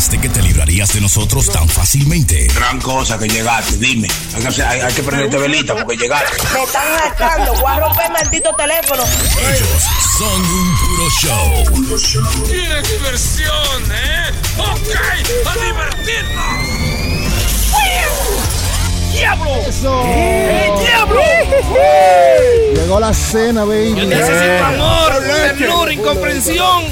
¿Pensaste que te librarías de nosotros tan fácilmente? Gran cosa que llegaste, dime. Hay que, hay- hay que prenderte velita porque llegaste. Me están hartando. Voy a romper el maldito teléfono. Ellos son un puro show. ¡Qué diversión, eh! ¡Ok! ¡A divertirnos! ¡Diablo! ¡Eh, diablo! Llegó la cena, baby. Yo necesito amor, ternura, incomprensión.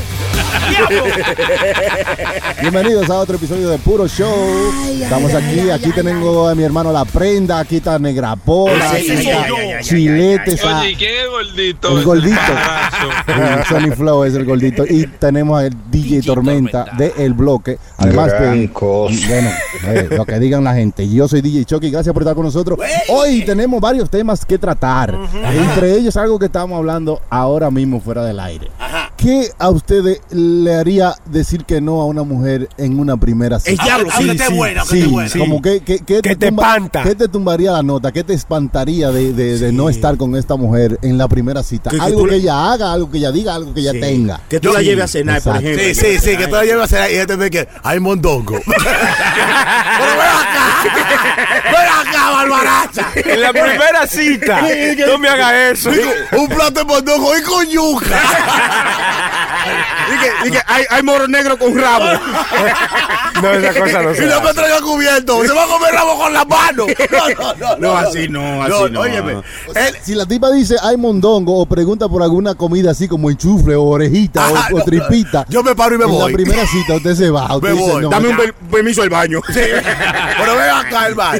Bienvenidos a otro episodio de Puro Show. Estamos aquí, aquí tenemos a mi hermano La Prenda, aquí está Negra Pola, aquí está yo. Chilete, está Oye, ¿y quién es el gordito? el gordito. Sí, Sonny Flow es el gordito. Y tenemos al DJ Tormenta de El Bloque. Además de, bueno, eh, lo que digan la gente. Yo soy DJ Chucky, gracias por estar con nosotros. Hoy tenemos varios temas que tratar. Entre ellos algo que estamos hablando ahora mismo fuera del aire. ¿Qué a ustedes le haría decir que no a una mujer en una primera cita? diablo, sí, esté sí, buena, sí, buena. como que, que, que Que te espanta. ¿Qué te tumbaría la nota? ¿Qué te espantaría de, de- de no estar con esta mujer en la primera cita? Que- algo que le- ella haga, algo que ella diga, algo que ella tenga. Que tú la lleves a cenar, por ejemplo. Sí, sí, sí, que tú la llevas a hacer y ella te ve que hay mondongo. Pero ven acá, ven acá, barbaraza. En la primera cita, no me hagas eso. Un plato de mondongo y con yuca. Y que, y que hay, hay moro negro con rabo. No, esa cosa no Y se no me traiga cubierto. Se va a comer rabo con la mano. No, no, no. No, así no, así no. Óyeme, Si la tipa dice hay mondongo o pregunta por alguna comida así como enchufle o orejita o- Ajá, o, no, tripita, yo me paro y me en voy. la primera cita usted se va. Usted Me dice, voy. no, Dame un permiso al baño. Pero ven acá, hermano.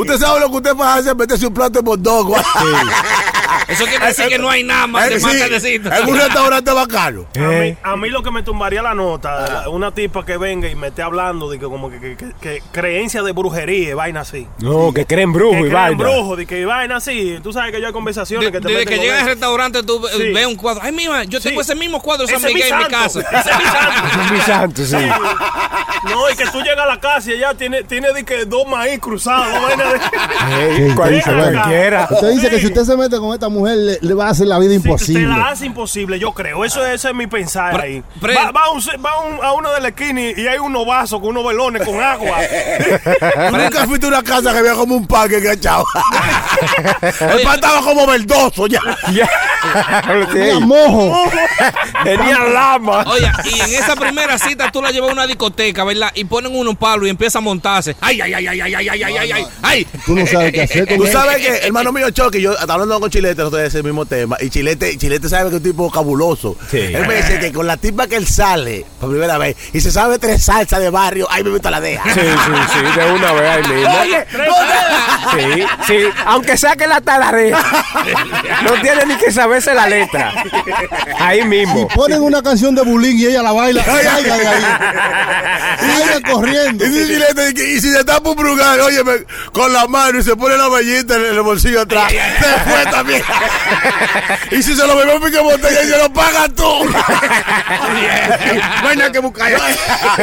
Usted sabe lo que usted puede hacer, meterse un plato de mondongo. Eso quiere decir que no hay nada más de Eh, más sí, tardecito. En un restaurante bacano. A mí, a mí lo que me tumbaría la nota, una tipa que venga y me esté hablando de que como que, que- que- que creencia de brujería y vaina así. No, que creen Que brujo y creen vaina. brujo, de que vaina así. Tú sabes que yo hay conversaciones que te Desde que llegas al restaurante, tú Sí. ves un cuadro. Ay, mira, yo tengo Sí. ese mismo cuadro de San Ese es mi Miguel en mi casa. Ese es mi santo. Es mi santo, sí. No, y que tú llegas a la casa y ella tiene, tiene de que dos maíz cruzados, dos vainas de... Cualquiera. Usted dice que si usted se mete con esta mujer le, le va a hacer la vida Sí, imposible. Te la hace imposible, yo creo. Eso, eso es mi pensar Pre- ahí. pre- va va, a un- va a un- a uno de la esquina y hay unos vasos con unos velones con agua. Tú nunca fuiste a una casa que había como un parque enganchado. El pan estaba como verdoso ya. Ya. Sí. mojo. Tenía lama. Oye, y en esa primera cita tú la llevas a una discoteca, ¿verdad? Y ponen unos palos y empieza a montarse. Ay, ay, ay, ay, ay, ay, ay, ay, ay, ay, ay. Tú no sabes qué hacer con Tú sabes que, hermano mío, Chucky, yo estaba hablando con Chilete nosotros de ese mismo tema. Y Chilete, Chilete sabe que es un tipo cabuloso. Sí. Él me dice que con la tipa que él sale por primera vez y se sabe tres salsas de barrio, ahí me la deja. Sí, sí, sí, de una vez ahí mismo. Oye, Sí, sí, aunque saque la talarea, no tiene ni que saberse la letra. Ahí mismo. Ponen una canción de bullying y ella la baila. Salga de ahí. Salga corriendo. Y Chilete, que- y si se tapa un brugal, oye, con la mano y se pone la vallita en el bolsillo atrás, se fue también. y si se lo bebió en pique botella, y se lo pagas tú. No hay nada que buscar.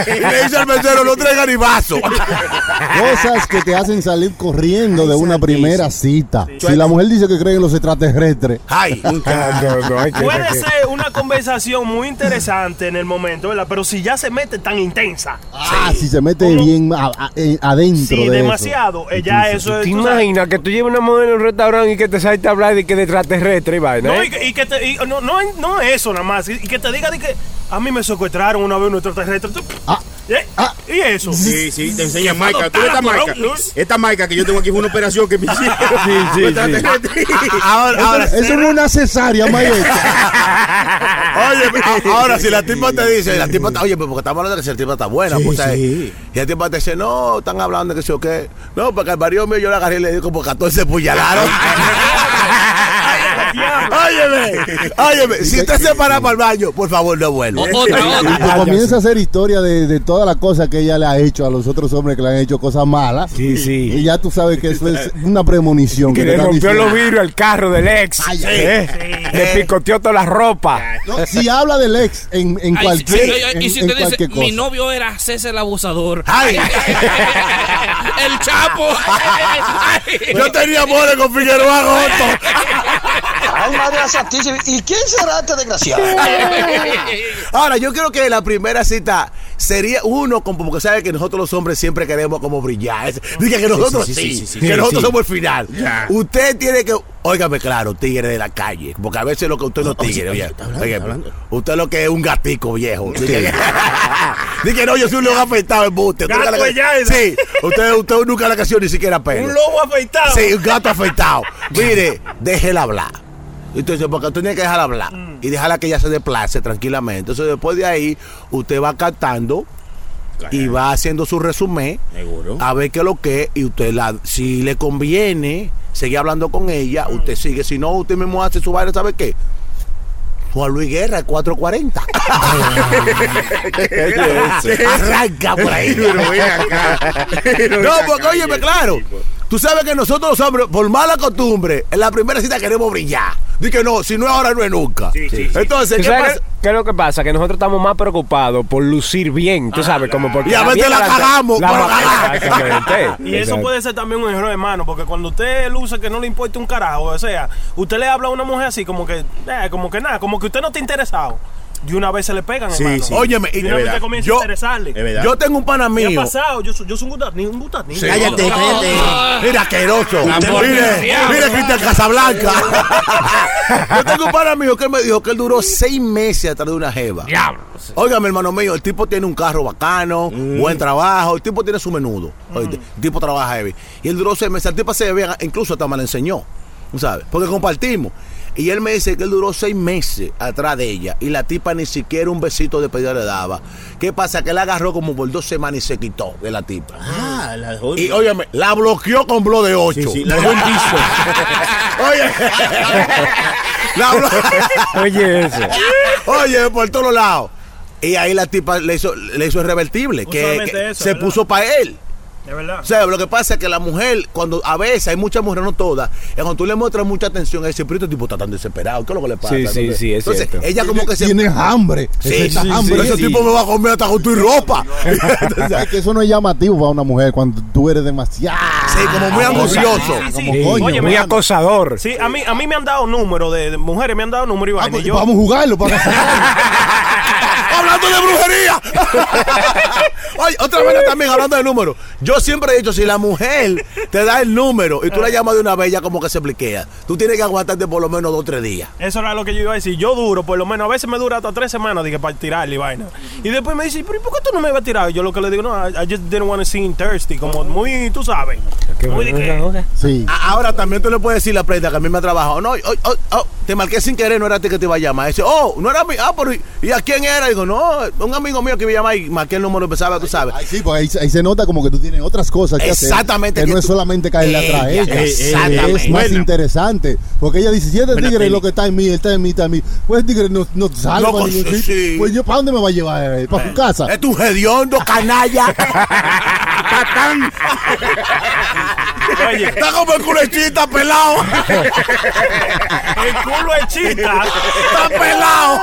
y le dice al mesero, no traiga ni vaso. Cosas que te hacen salir corriendo de una primera cita. Sí. Si la mujer dice que cree en los extraterrestres, Ay, No, no, hay que- Puede que- ser una conversación muy interesante en el momento, ¿verdad? Pero si ya se mete tan intensa, ah, si se mete ¿Cómo? bien a- a- eh, adentro sí, de demasiado, eh, ya eso es... ¿Te imaginas que tú lleves una mujer en un restaurante y que te salte a hablar de que de extraterrestre y vaina? No, eh? y, que- y que te, y no, no, no eso nada más, y que te diga de que a mí me secuestraron una vez nuestro terrestre. Tú- Ah, ¿Eh? ah. ¿Y eso? Sí, sí, te enseña Maica. ¿Tú esta Maica? Esta Maica que yo tengo aquí fue una operación que me hicieron. Sí, sí, ahora, ahora, eso, eso no es una cesárea, maestra. Oye, a- ahora si la tipa te dice, la tipa está, oye, pues porque estamos hablando de que si la tipa está buena, Sí, pues, ¿sabes? sí. y la tipa te dice, no, están hablando de que sí o qué. No, porque al marido mío yo le agarré y le di como 14 puñaladas. óyeme, óyeme, si usted se para para el baño, por favor, no vuelva. Otra, otra. comienza a hacer historia de, de todas las cosas que ella le ha hecho a los otros hombres que le han hecho cosas malas. Sí, sí. Y ya tú sabes que eso es una premonición. Que le rompió diciendo. los vidrios al carro del ex. Ay, ay, ¿eh? Le picoteó toda la ropa. No, si habla del ex en, en Ay, cualquier, sí, ay, y en- si en te dice, cualquier mi cosa. novio era César el abusador. Ay. el Chapo. Ay. Yo tenía amores con Figueroa Goto. Ay, María ¿Y quién será este desgraciado? Ahora, yo creo que la primera cita sería uno, como porque sabe que nosotros los hombres siempre queremos como brillar. Diga que nosotros sí, sí, sí, sí, sí, que sí, nosotros sí. somos el final. Usted tiene que, óigame claro, tigre de la calle, porque a veces lo que usted no es tigre, oye, oye, usted lo que es un gatico viejo. Dice que no, yo soy un lobo afeitado en buste. Gato. Sí, usted, usted nunca le creció ni siquiera pelo. Un lobo afeitado. Sí, un gato afeitado. Mire, déjela hablar. Entonces, porque tú tienes que dejarla hablar y dejarla que ella se desplace tranquilamente. Entonces, después de ahí, usted va captando y va haciendo su resumen a ver qué es lo que es. Y usted, la, si le conviene seguir hablando con ella, usted sigue. Si no, usted mismo hace su vaina, ¿sabe qué? Juan Luis Guerra, 440. Arranca por ahí. No, porque óyeme, claro. Tú sabes que nosotros los hombres, por mala costumbre, en la primera cita queremos brillar. Dice no, si no es ahora, no es nunca. Entonces, ¿Tú ¿qué sabes pasa? qué es lo que pasa? Que nosotros estamos más preocupados por lucir bien, tú sabes, como porque... Y a veces la vieja- cagamos, la- cagamos. Exactamente. Y eso puede ser también un error, hermano, porque cuando usted luce que no le importa un carajo, o sea, usted le habla a una mujer así, como que, eh, como que nada, como que usted no está interesado. De una vez se le pegan, Sí, hermano. sí. Óyeme, y de una vez usted comienza yo- a interesarle. Yo tengo un pana ¿Qué mío. ha pasado? Yo, soy- yo soy un gutatní, un gutatní. Cállate, cállate. Mira, asqueroso. Mire, mire, Cristian Casablanca. Yo tengo un pana mío que él me dijo que él duró seis meses atrás de una jeva. Diablo. Óigame, hermano mío, el tipo tiene un carro bacano, buen trabajo, el tipo tiene su menudo. Oíste, El tipo trabaja heavy. Y él duró seis meses, el tipo se veía, incluso hasta me lo enseñó, ¿tú ¿sabes? Porque compartimos. Y él me dice que él duró seis meses atrás de ella y la tipa ni siquiera un besito de pedida le daba. ¿Qué pasa? Que él agarró como por dos semanas y se quitó de la tipa. Ah, la dejó. Y óyeme, la bloqueó con blo de 8. Sí, sí, la dejó en piso. Oye, la blo- Oye, eso. Oye, por todos lados. Y ahí la tipa le hizo, le hizo el revertible, No que, eso, se ¿verdad? puso para él. De verdad. O sea, lo que pasa es que la mujer, cuando a veces hay muchas mujeres, no todas, y cuando tú le muestras mucha atención, dice, pero este tipo está tan desesperado, ¿qué es lo que le pasa? Sí, sí, Entonces- sí, es Entonces, cierto. ella como que se... Tienes hambre. Sí, Ese sí, hambre. sí, ese Sí. tipo me va a comer hasta con tu ropa. Es que eso no es llamativo para una mujer cuando tú eres demasiado. Sí, como muy angustioso. Sí, sí. Como coño. Oye, Muy acosador. Sí, a mí, a mí me han dado número de, de mujeres, me han dado número y Ah, pues y yo, Vamos a jugarlo para casar. hablando de brujería. Oye, otra vez también hablando de números. Yo siempre he dicho, si la mujer te da el número y tú la llamas de una vez, ya como que se bliquea. Tú tienes que aguantarte por lo menos dos o tres días. Eso era lo que yo iba a decir. Yo duro, por lo menos, a veces me dura hasta tres semanas dije, para tirarle y vaina. Y después me dice, pero ¿y por qué tú no me vas a tirar? Yo lo que le digo, no, I, I just didn't want to seem thirsty. Como muy, tú sabes. Muy de que- Sí. A- Ahora también tú le puedes decir a la prenda que a mí me ha trabajado. No, oh, oh, oh, te marqué sin querer, no era a ti que te iba a llamar. Dice, oh, no era mí. Ah, pero ¿y- ¿y a quién era? Digo, no, un amigo mío que me llama y marqué el número, empezaba, tú sabes. Ay, sí, pues ahí, ahí se nota como que tú tienes otras cosas que hacer. Exactamente, Que que no es solamente caerle atrás a Ella, ella. exactamente. Es más interesante. Porque ella dice, si este tigre es lo que está en mí, él está en mí, está en mí. Pues el tigre no, no para pues, ningún sí, sitio. sí. Pues yo, ¿para dónde me va a llevar? eh? ¿Para su casa? Es tu hediondo, canalla. Oye, Está como el culechita pelado. el culo es chita. Está pelado.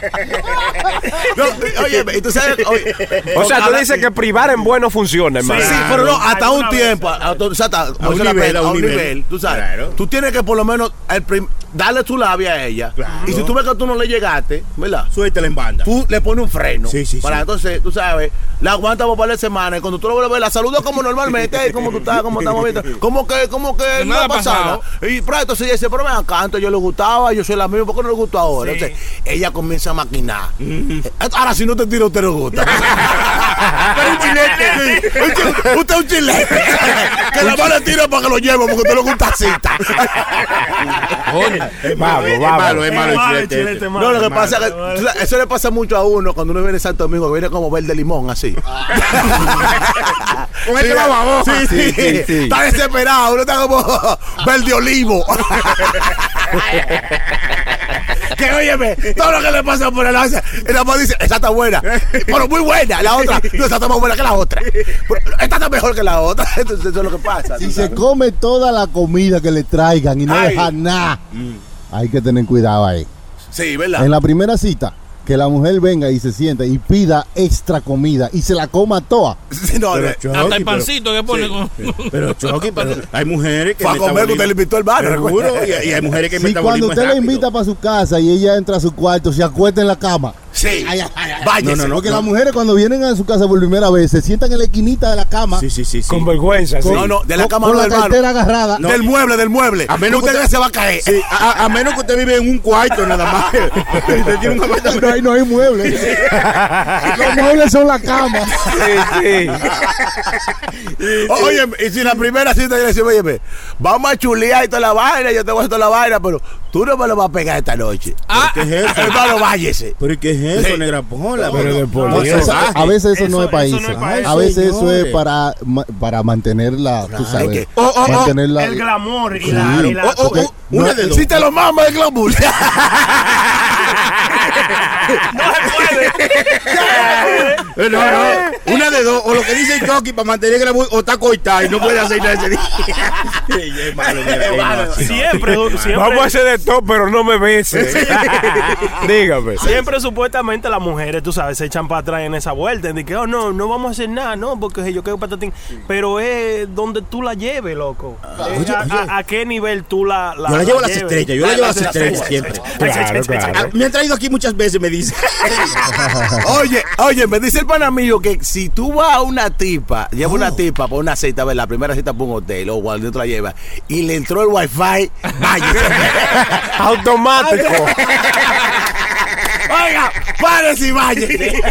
No, oye, y tú sabes. oye, O sea, tú dices que privar en bueno funciona, hermano. Sí, Claro. pero no, hasta un tiempo, a, o sea, hasta- como un nivel, pena, a un un nivel. nivel, tú sabes. Claro. Tú tienes que por lo menos el prim- darle tu labia a ella. Y si tú ves que tú no le llegaste, ¿verdad? Suéltela en banda. Tú le pones un freno. Sí, sí, Para sí. entonces, tú sabes, la aguanta por par de semanas. Y cuando tú lo vuelves a ver, la saludas como normalmente. "Hey, ¿Cómo tú estás? ¿Cómo estamos viendo? ¿Cómo que, cómo que no nada ha pasado? Y pero entonces ella dice, pero me encanta, yo le gustaba, yo soy la misma, ¿por qué no le gustó ahora? Sí. Entonces, ella comienza a maquinar. Eh, Ahora, si no te tira, usted le gusta. Pero un chilete. Sí, Usted es un chilete. que la mano le tira para que lo lleve, porque usted le gusta cita. Es malo, es vamos. malo, es malo el Es malo el chilete chilete, este. malo. No, lo que Malo, pasa es que malo. eso le pasa mucho a uno cuando uno viene de Santo Domingo, que viene como verde limón, así. Con este sí, sí, sí, sí. Está desesperado, uno está como verde olivo. Que óyeme, todo lo que le pasa por el hace, nada más dice, esa está buena, pero muy buena, la otra, no, está más buena que la otra. Esta está mejor que la otra, entonces eso es lo que pasa. Si se come toda la comida que le traigan y no deja nada, hay que tener cuidado ahí. Sí, ¿verdad? En la primera cita, que la mujer venga y se sienta y pida extra comida y se la coma toda. Sí, no, Pero, no. Chucky, Hasta el pero- pancito que pone con. Pero Chucky, pero hay mujeres que Fue a comer que usted le invitó al barrio. Seguro, y, y hay mujeres que metabolismo cuando usted la invita para su casa y ella entra a su cuarto, se acuesta en la cama. Sí. Ay, ay, ay, ay. Váyase. No, no, no. Porque las mujeres cuando vienen a su casa por primera vez se sientan en la esquinita de la cama Sí, sí, sí, sí. Con vergüenza, sí. No, no, de la con, cama con no la cartera agarrada. Del mueble, del mueble. A menos que usted usted- se va a caer. Sí, a, menos que usted vive en un cuarto nada más. usted tiene un apartamento. No hay, no hay muebles. Los muebles son la cama. Sí, sí. Oye, y si la primera cita yo le decía, oye, ve, vamos a chulear y toda la vaina, yo te voy a hacer toda la vaina, pero tú no me lo vas a pegar esta noche. Ah, ¿Qué es eso? Hermano, váyese. ¿Pero qué es eso, Sí. negra pola? Pero No, esa- a veces eso, no Eso- es país. eso no es país. A veces eso es para, para mantenerla, tú sabes. que- Oh, oh, oh, mantenerla. El glamour y la. y la- Oh, oh, oh, una No, de dos. Si te lo mama el glamour. Eh, No, no, una de dos. O lo que dice Chucky para mantener el glamour, o está coitado y no puede hacer nada ese día. Malo. Siempre, siempre. Vamos a hacer de todo, pero no me beses. Dígame. Siempre supuestamente las mujeres, tú sabes, se echan para atrás en esa vuelta. De que, oh, no, no vamos a hacer nada, no, porque yo quiero patatín. Pero es donde tú la lleves, loco. Es oye, a, oye. a- a qué nivel tú la, la Yo la llevo a las estrellas, yo la llevo a las estrellas siempre. Claro, claro. Ah, Me han traído aquí muchas veces, me dice. Oye, oye, me dice el pana mío que si tú vas a una tipa, lleva una tipa por una cita, ¿verdad? la primera cita por un hotel o cuando tú la llevas, y le entró el wifi, váyase. Automático. Oiga, párese y váyase.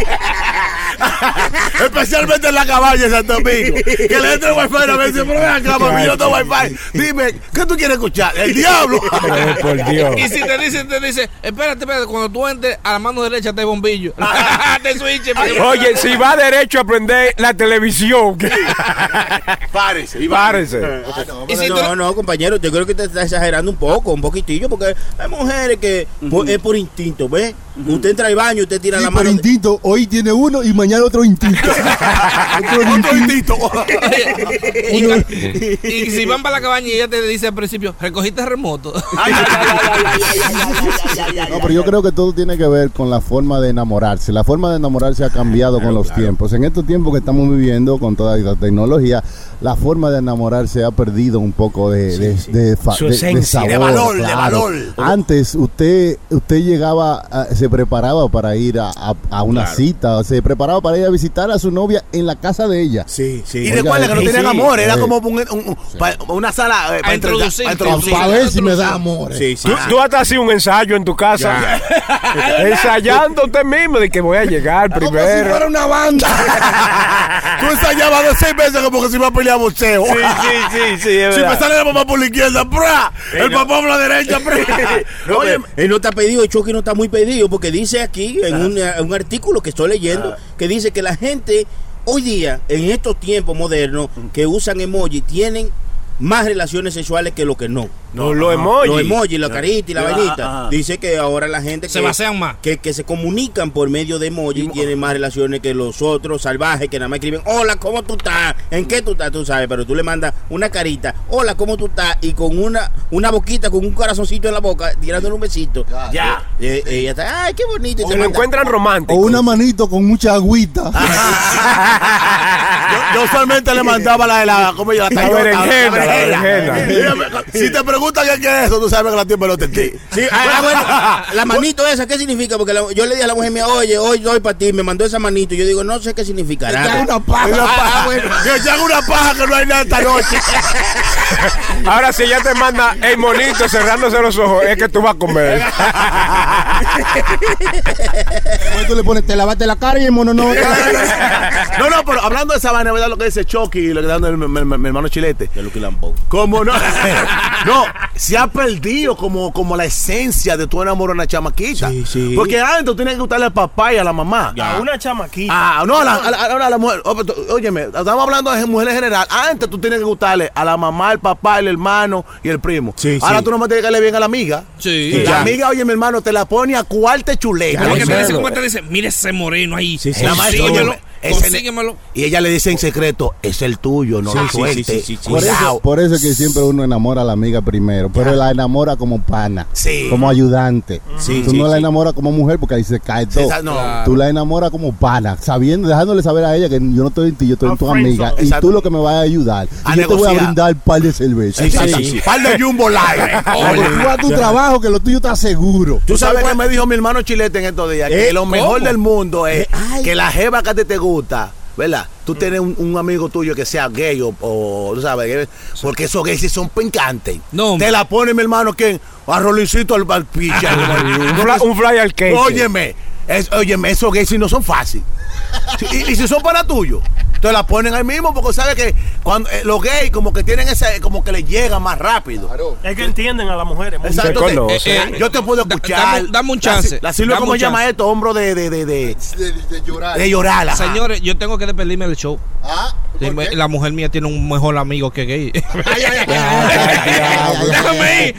Especialmente en la cabaña de Santo Domingo. Que le entre el wifi a veces, pero ven acá, mami, yo tengo wifi. Dime, ¿qué tú quieres escuchar? ¡El diablo! Por Dios. Y si te dice, te dice, espérate, espérate, cuando tú entres a la mano derecha te bombillo. te switch. Oye, si va derecho a prender la televisión, Párese y párese. Y si no, tú- no, compañero, yo creo que te está exagerando un poco, un poquitillo, porque hay mujeres que por- es por instinto, ¿ves? Usted entra al baño, usted tira Sí, la por mano. instinto, hoy tiene uno y mañana otro instinto. Otro Otro instinto. instinto. y, y si van para la cabaña y ella te dice al principio, recogiste remoto. No, pero yo creo que todo tiene que ver con la forma de enamorarse. La forma de enamorarse ha cambiado con los tiempos. En estos tiempos que estamos viviendo con toda esta tecnología, la forma de enamorarse ha perdido un poco de, de, de Su de- de esencia. sabor, De valor, de claro. valor. Antes usted usted llegaba, a- se preparaba para ir a, a- a una Claro. cita, se preparaba para ir a visitar a su novia en la casa de ella. Sí, sí. Y recuerda que no sí, tenían sí. amor, era Eh. como un- un- un- pa- una sala eh, para introducir. introducir. Para ver si me da amor. Sí, sí. Tú, tú hasta hacías un ensayo en tu casa, ensayando usted mismo de que voy a llegar Como si primero. fuera una banda. Tú ensayabas de seis meses como que se iba a pelear boxeo. Sí, sí, sí, sí, es Si me sale la mamá por la izquierda, ¡bra! el papá por la derecha, ¡bra! No, Oye, él no está pedido, el Chucky no está muy pedido, porque dice aquí en un, eh, un artículo que estoy leyendo, que dice que la gente hoy día, en estos tiempos modernos, que usan emoji, tienen más relaciones sexuales que lo que no. No, los emojis. Los emojis, la carita y la Ajá, vainita. ajá. Dice que ahora la gente Se que, más. que, que se comunican por medio de emojis tienen más relaciones que los otros salvajes que nada más escriben, hola, ¿cómo tú estás? ¿En qué tú estás? Tú sabes, pero tú le mandas una carita, hola, ¿cómo tú estás? Y con una, una boquita, con un corazoncito en la boca, tirándole un besito. Ya. Eh, ella está, ay, qué bonito. y Se te lo manda- encuentran O romántico. una manito con mucha agüita. yo, yo usualmente le mandaba la de la, ¿cómo yo? La, La berenjena, la berenjena. Si te preguntan qué es eso, tú sabes que la tiene pelota en ti. Sí, ah, ah, bueno, la manito esa, ¿qué significa? Porque la- yo le dije a la mujer mía, oye, hoy doy para ti, me mandó esa manito. Yo digo, no sé qué significará. Te hago una paja. Una Ah, paja, ah, bueno. Que te hago una paja que no hay nada esta noche. Ahora, si ella te manda el monito cerrándose los ojos, es que tú vas a comer. Después tú le pones, te lavaste la cara y el mono no. No, no, pero hablando de esa vaina, ¿verdad? Lo que dice Chucky y lo que está dando mi, mi- mi- mi hermano Chilete. De Lucky Lambo. Como no, no, se ha perdido como, como la esencia de tu enamoro a una chamaquita. Sí, sí. Porque antes tú tenías que gustarle al papá y a la mamá. A una chamaquita. Ah, no, a la, a la- a la- a la mujer. Oh, Óyeme, estamos hablando de mujeres en general. Antes tú tienes que gustarle a la mamá, el papá, el hermano y el primo. Sí, Ahora sí. tú no me tienes que caerle bien a la amiga. Sí. Y la Ya. amiga, oye, mi hermano, te la pone a cuarte chuleta. Lo que te dice, te mire ese moreno ahí. Sí, sí. Nada más, Consíguemelo. Y ella le dice en secreto, es el tuyo, no Sí, lo sí, suelte. sí, sí, sí, sí. Por eso, por eso es que siempre uno enamora a la amiga primero, pero la enamora como pana, Sí. como ayudante. Sí, Tú sí, no la enamoras como mujer porque ahí se cae todo. esa- no. Claro. Tú la enamoras como pana, sabiendo, dejándole saber a ella que yo no estoy en ti, yo estoy en tu amiga. Y tú lo que me vas a ayudar. A y yo te voy a brindar un par de cervezas. Sí, Par de Jumbo Live. Porque tú vas a tu trabajo, que lo tuyo está seguro. Tú sabes que me dijo mi hermano Chilete en estos días, que Eh, lo mejor del mundo es Eh, que la jeva que te gusta, ¿verdad? Tú tienes un, un amigo tuyo que sea gay o, o, tú sabes, que- porque esos gays sí son pincantes. No, te la pone mi hermano, ¿quién? A Rolincito al, al picha. Un fly, un fly al cake. Óyeme, es, óyeme, esos gays sí no son fáciles. Y, y si son para tuyo, te la ponen ahí mismo porque sabes que cuando eh, los gays como que tienen ese, como que les llega más rápido. Es que entienden a las mujeres. Exacto, te- eh, Eh, yo te puedo escuchar. dame- dame un chance, La, Silvia, ¿cómo llama esto? Hombro de, de, de, de, De, llorar. de llorar. ajá. Señores, yo tengo que despedirme del show. Ah, la mujer mía tiene un mejor amigo que gay. ay, Déjame ir.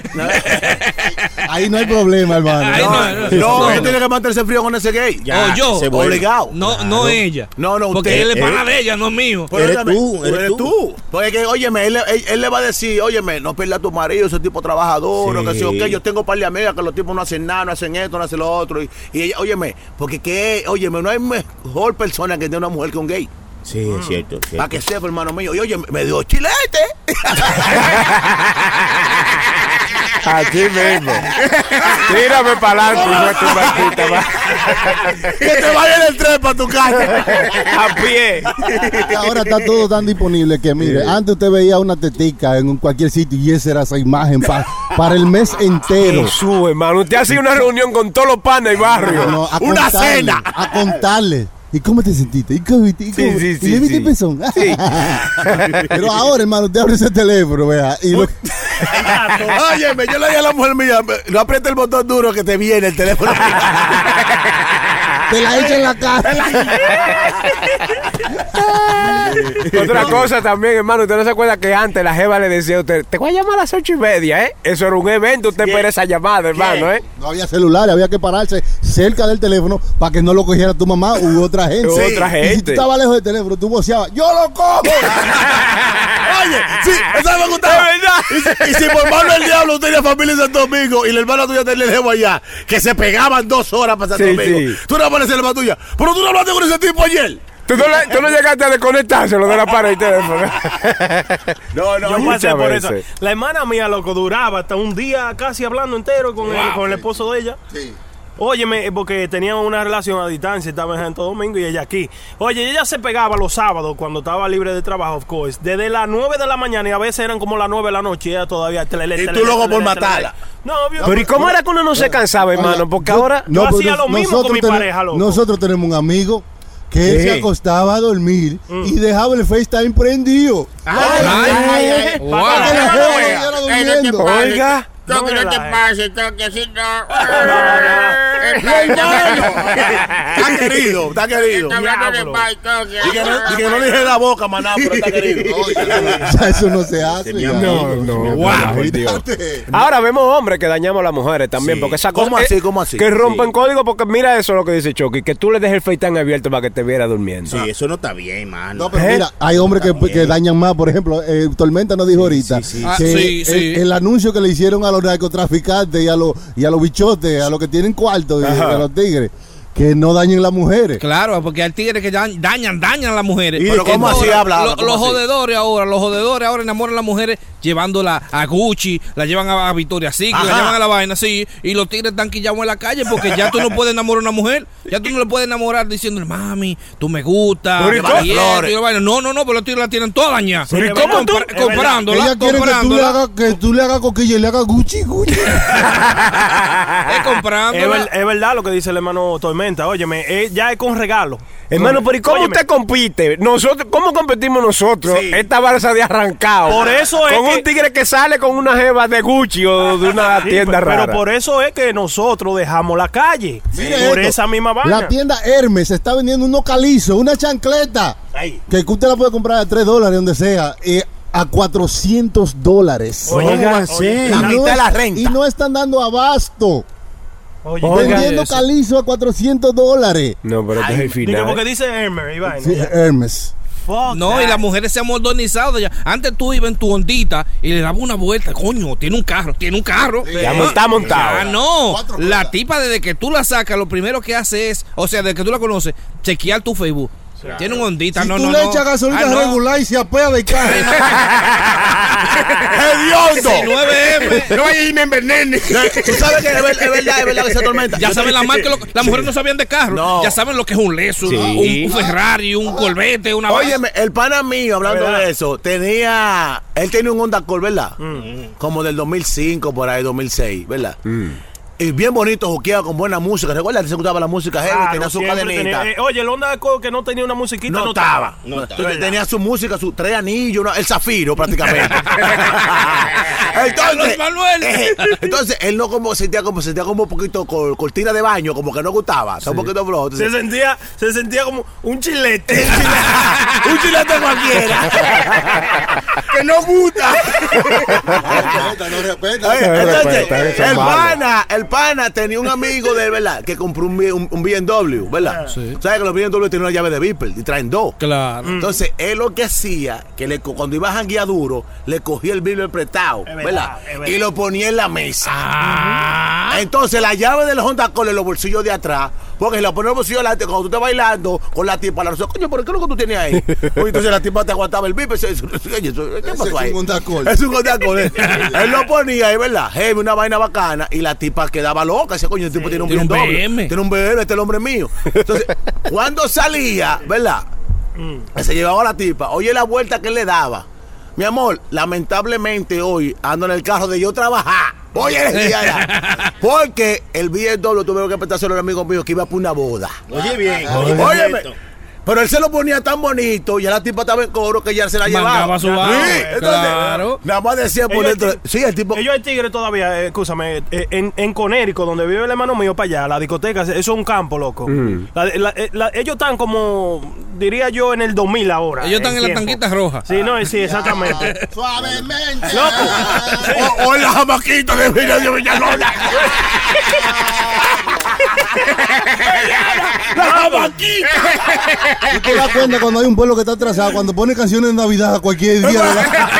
Ahí no hay problema, hermano. No, no, no, no, no. él tiene que mantenerse frío con ese gay. Ya, o yo. Obligado. No, no ella. No, no, Porque usted, él es pana de ella, no mío. Pero Eres tú, eres tú. Porque que, óyeme, él, él- él le va a decir, óyeme, no pierdas a tu marido, ese tipo trabajador, Sí. que ok, yo tengo un par de amigas que los tipos no hacen nada, no hacen esto, no hacen lo otro. Y, y ella, óyeme, porque que, óyeme, no hay mejor persona que tenga una mujer que un gay. Sí, es cierto. es Para cierto. que sepa, hermano mío. Y oye, me dio chilete. Así mismo. Tírame para adelante, tu maldita madre. que te vaya en el tren para tu casa. A pie. Ahora está todo tan disponible que, mire, antes usted veía una tetica en un- cualquier sitio y esa era esa imagen pa- para el mes entero. Jesús, hermano. Usted hace una reunión con todos los panes del barrio. No, Una contarle, cena. A contarle. ¿Y cómo te sentiste? ¿Y cómo, y cómo- Sí, sí, y sí, le viste sí. el pezón? Pero ahora, hermano, usted abre ese teléfono, vea. Y lo- Óyeme, yo le dije a la mujer mía, no apriete el botón duro que te viene el teléfono. te la echa en la cara. Otra cosa también, hermano, usted no se acuerda que antes la jeva le decía a usted, te voy a llamar a las ocho y media, ¿eh? Eso era un evento, usted espera esa llamada, hermano, ¿eh? No había celulares, había que pararse cerca del teléfono para que no lo cogiera tu mamá u otra gente. U otra Y si tú gente. estabas lejos del teléfono, tú voceabas, ¡yo lo cojo! Oye, sí, eso me gustaba. Y si, y si por mano el diablo tenía familia en Santo Domingo y la hermana tuya tenía el jevo allá, que se pegaban dos horas para Santo Sí, Domingo. sí. Tú no apareces la hermana tuya. Pero tú no hablaste con ese tipo ayer. ¿Tú no, tú no llegaste a desconectárselo de la pared del teléfono. No, no, Yo pasé por veces. eso. La hermana mía, loco, duraba hasta un día casi hablando entero con, el, con el esposo de ella. Óyeme, porque teníamos una relación a distancia, estaba en Santo Domingo y ella aquí. Oye, ella se pegaba los sábados cuando estaba libre de trabajo, of course, desde las 9 de la mañana y a veces eran como las 9 de la noche y ella todavía... telele, Y tú loco por matarla. No, obvio. Pero ¿y cómo era que uno no se cansaba, hermano? Porque ahora... Yo pero hacía lo mismo con mi pareja, loco. Nosotros tenemos un amigo que él se acostaba a dormir Mm. y dejaba el FaceTime prendido. Ay, ay, ay, ay. Wow. Para que la no, jeva no, siguiera no, no, no te pases. Oiga. Toque, No no así, no. Está querido, está querido. Y que no, que no dije la boca, maná, pero está querido. Eso no se hace. amigo, no, Wow. Ahora vemos hombres que dañamos a las mujeres también, porque esa ¿Cómo cosa así? que- ¿Cómo así? Que rompen código, porque mira eso lo que dice Chucky, que tú le dejes el FaceTime abierto para que te viera durmiendo. Sí, eso no está bien, mano. No, pero ¿Eh? mira, hay hombres que, que dañan más. Por ejemplo, eh, Tormenta nos dijo ahorita. Ah, que sí. el anuncio que le hicieron a los narcotraficantes y a los, y a los bichotes, a los que tienen cuarto, y a los tigres, que no dañen las mujeres. Claro, porque hay tigres que dañan, dañan, dañan a las mujeres. ¿Y pero cómo así habla? lo- ¿Cómo los así? jodedores ahora, los jodedores ahora enamoran a las mujeres llevándola a Gucci, la llevan a, a Victoria Secret, la llevan a la vaina, sí. Y los tigres están quillados en la calle porque ya tú no puedes enamorar a una mujer. Ya tú no le puedes enamorar diciéndole, mami, tú me gustas. No, no, no, pero los tigres la tienen toda dañada. Pero ¿y Y cómo tú? verdad. comprándola, Ella quiere que tú, le hagas, que tú le hagas coquilla y le hagas Gucci, Gucci. Es ver- es verdad lo que dice el hermano Tormenta. Óyeme, eh, ya es con regalo. Hermano, pero ¿y cómo Óyeme, usted compite? Nosotros, ¿Cómo competimos nosotros? Sí. Esta balsa de arrancado. Por eso es Con que- un tigre que sale con una jeva de Gucci o de una Sí, tienda pero, rara. pero por eso es que nosotros dejamos la calle. Mire por esto, esa misma vaina. La tienda Hermes está vendiendo unos calizos, una chancleta, Ay. que usted la puede comprar a 3 dólares donde sea, y a 400 dólares. Oye, ¿Cómo va a oye, ser? La Y mitad de la renta. Y no están dando abasto. Oye, Vendiendo eso. calizo a 400 dólares. No, pero este es el Digo, final. porque dice vaina. Sí, Hermes. Fuck No, y las mujeres se han modernizado ya. Antes tú ibas en tu ondita y le dabas una vuelta. Coño, tiene un carro, tiene un carro. Ya está montado. Ah, no. La tipa desde que tú la sacas, lo primero que hace es, o sea, desde que tú la conoces, chequear tu Facebook. Tiene un ondita, Si no, tú no, le no. echas gasolina Ah, no. regular y se apea de carro. ¡Hediondo! 9M. No vaya y me envenene. Tú sabes que es, ver- es verdad, es verdad que se tormenta. Ya saben la marca, lo- las mujeres no sabían de carro. No. Ya saben lo que es un Lexus, Sí. un, un Ferrari, un Corvette, una Óyeme, el pana mío, hablando ¿Verdad? de eso, tenía. Él tenía un Honda Accord, ¿verdad? Como del 2005, por ahí, 2006, ¿verdad? Y bien bonito, juqueado, con buena música. ¿Recuerdas que se escuchaba la música heavy? Claro, tenía su cadenita. tenía- eh, oye, el Honda Accord que no tenía una musiquita no, no, estaba. estaba. Entonces tenía su música, sus tres anillos, una- el zafiro prácticamente. entonces, Manuel. eh, entonces, él no como sentía como sentía como un poquito col- cortina de baño, como que no gustaba, está un poquito flojo. Se Entonces, sentía, se sentía como un chilete. un chilete cualquiera. que no gusta. Respeta, no respeta. Entonces, respeta, eso es el pana, el pana tenía un amigo de él, ¿verdad? Que compró un, un, un BMW, ¿verdad? Sí. ¿Sabes que los BMW tienen una llave de Viper y traen dos? Claro. Entonces, él lo que hacía, que le, cuando iba a janguear duro, le cogía el Viper prestado, Es ¿verdad? verdad, es verdad. Y lo ponía en la mesa. Ah. Entonces, la llave del Honda Accord en los bolsillos de atrás, porque si la los bolsillos delante, cuando tú estás bailando con la tipa, la razón, coño, ¿pero qué es lo que tú tienes ahí? Oye, entonces la tipa te aguantaba el eso- ¿Qué Ese pasó es ahí? un Honda Accord. Es un eh. Él lo ponía ahí, ¿verdad? Heavy, una vaina bacana, y la tipa quedaba loca. Decía, coño, el tipo tiene un Tiene un BMW. BM. Tiene un BM, este es el hombre mío. Entonces, cuando salía, ¿verdad? que se llevaba a la tipa. Oye la vuelta que él le daba. Mi amor, lamentablemente hoy ando en el carro de yo trabajar. Oye, el día ya. Porque el BMW tuve que prestárselo a un amigo mío que iba para una boda. Oye, bien. Óyeme. Pero él se lo ponía tan bonito y ya la tipa estaba en coro que ya se la llevaba. Mangaba su bajo, Sí, entonces, claro. Nada más decía por Ellos- dentro. Sí, el tipo. Ellos hay tigres todavía, eh, escúchame, eh, en, en Conérico, donde vive el hermano mío para allá, la discoteca, eso es un campo, loco. La- la- eh, la- ellos están como, diría yo, en el 2000 ahora. Ellos están en la tiempo. tanquita roja. Sí, no, sí, exactamente. Suavemente. O, o en la jamaquita de Villa Villalona. la jamaquita. ¿Tú te das cuenta cuando hay un pueblo que está atrasado? Cuando pone canciones de Navidad a cualquier día. de la-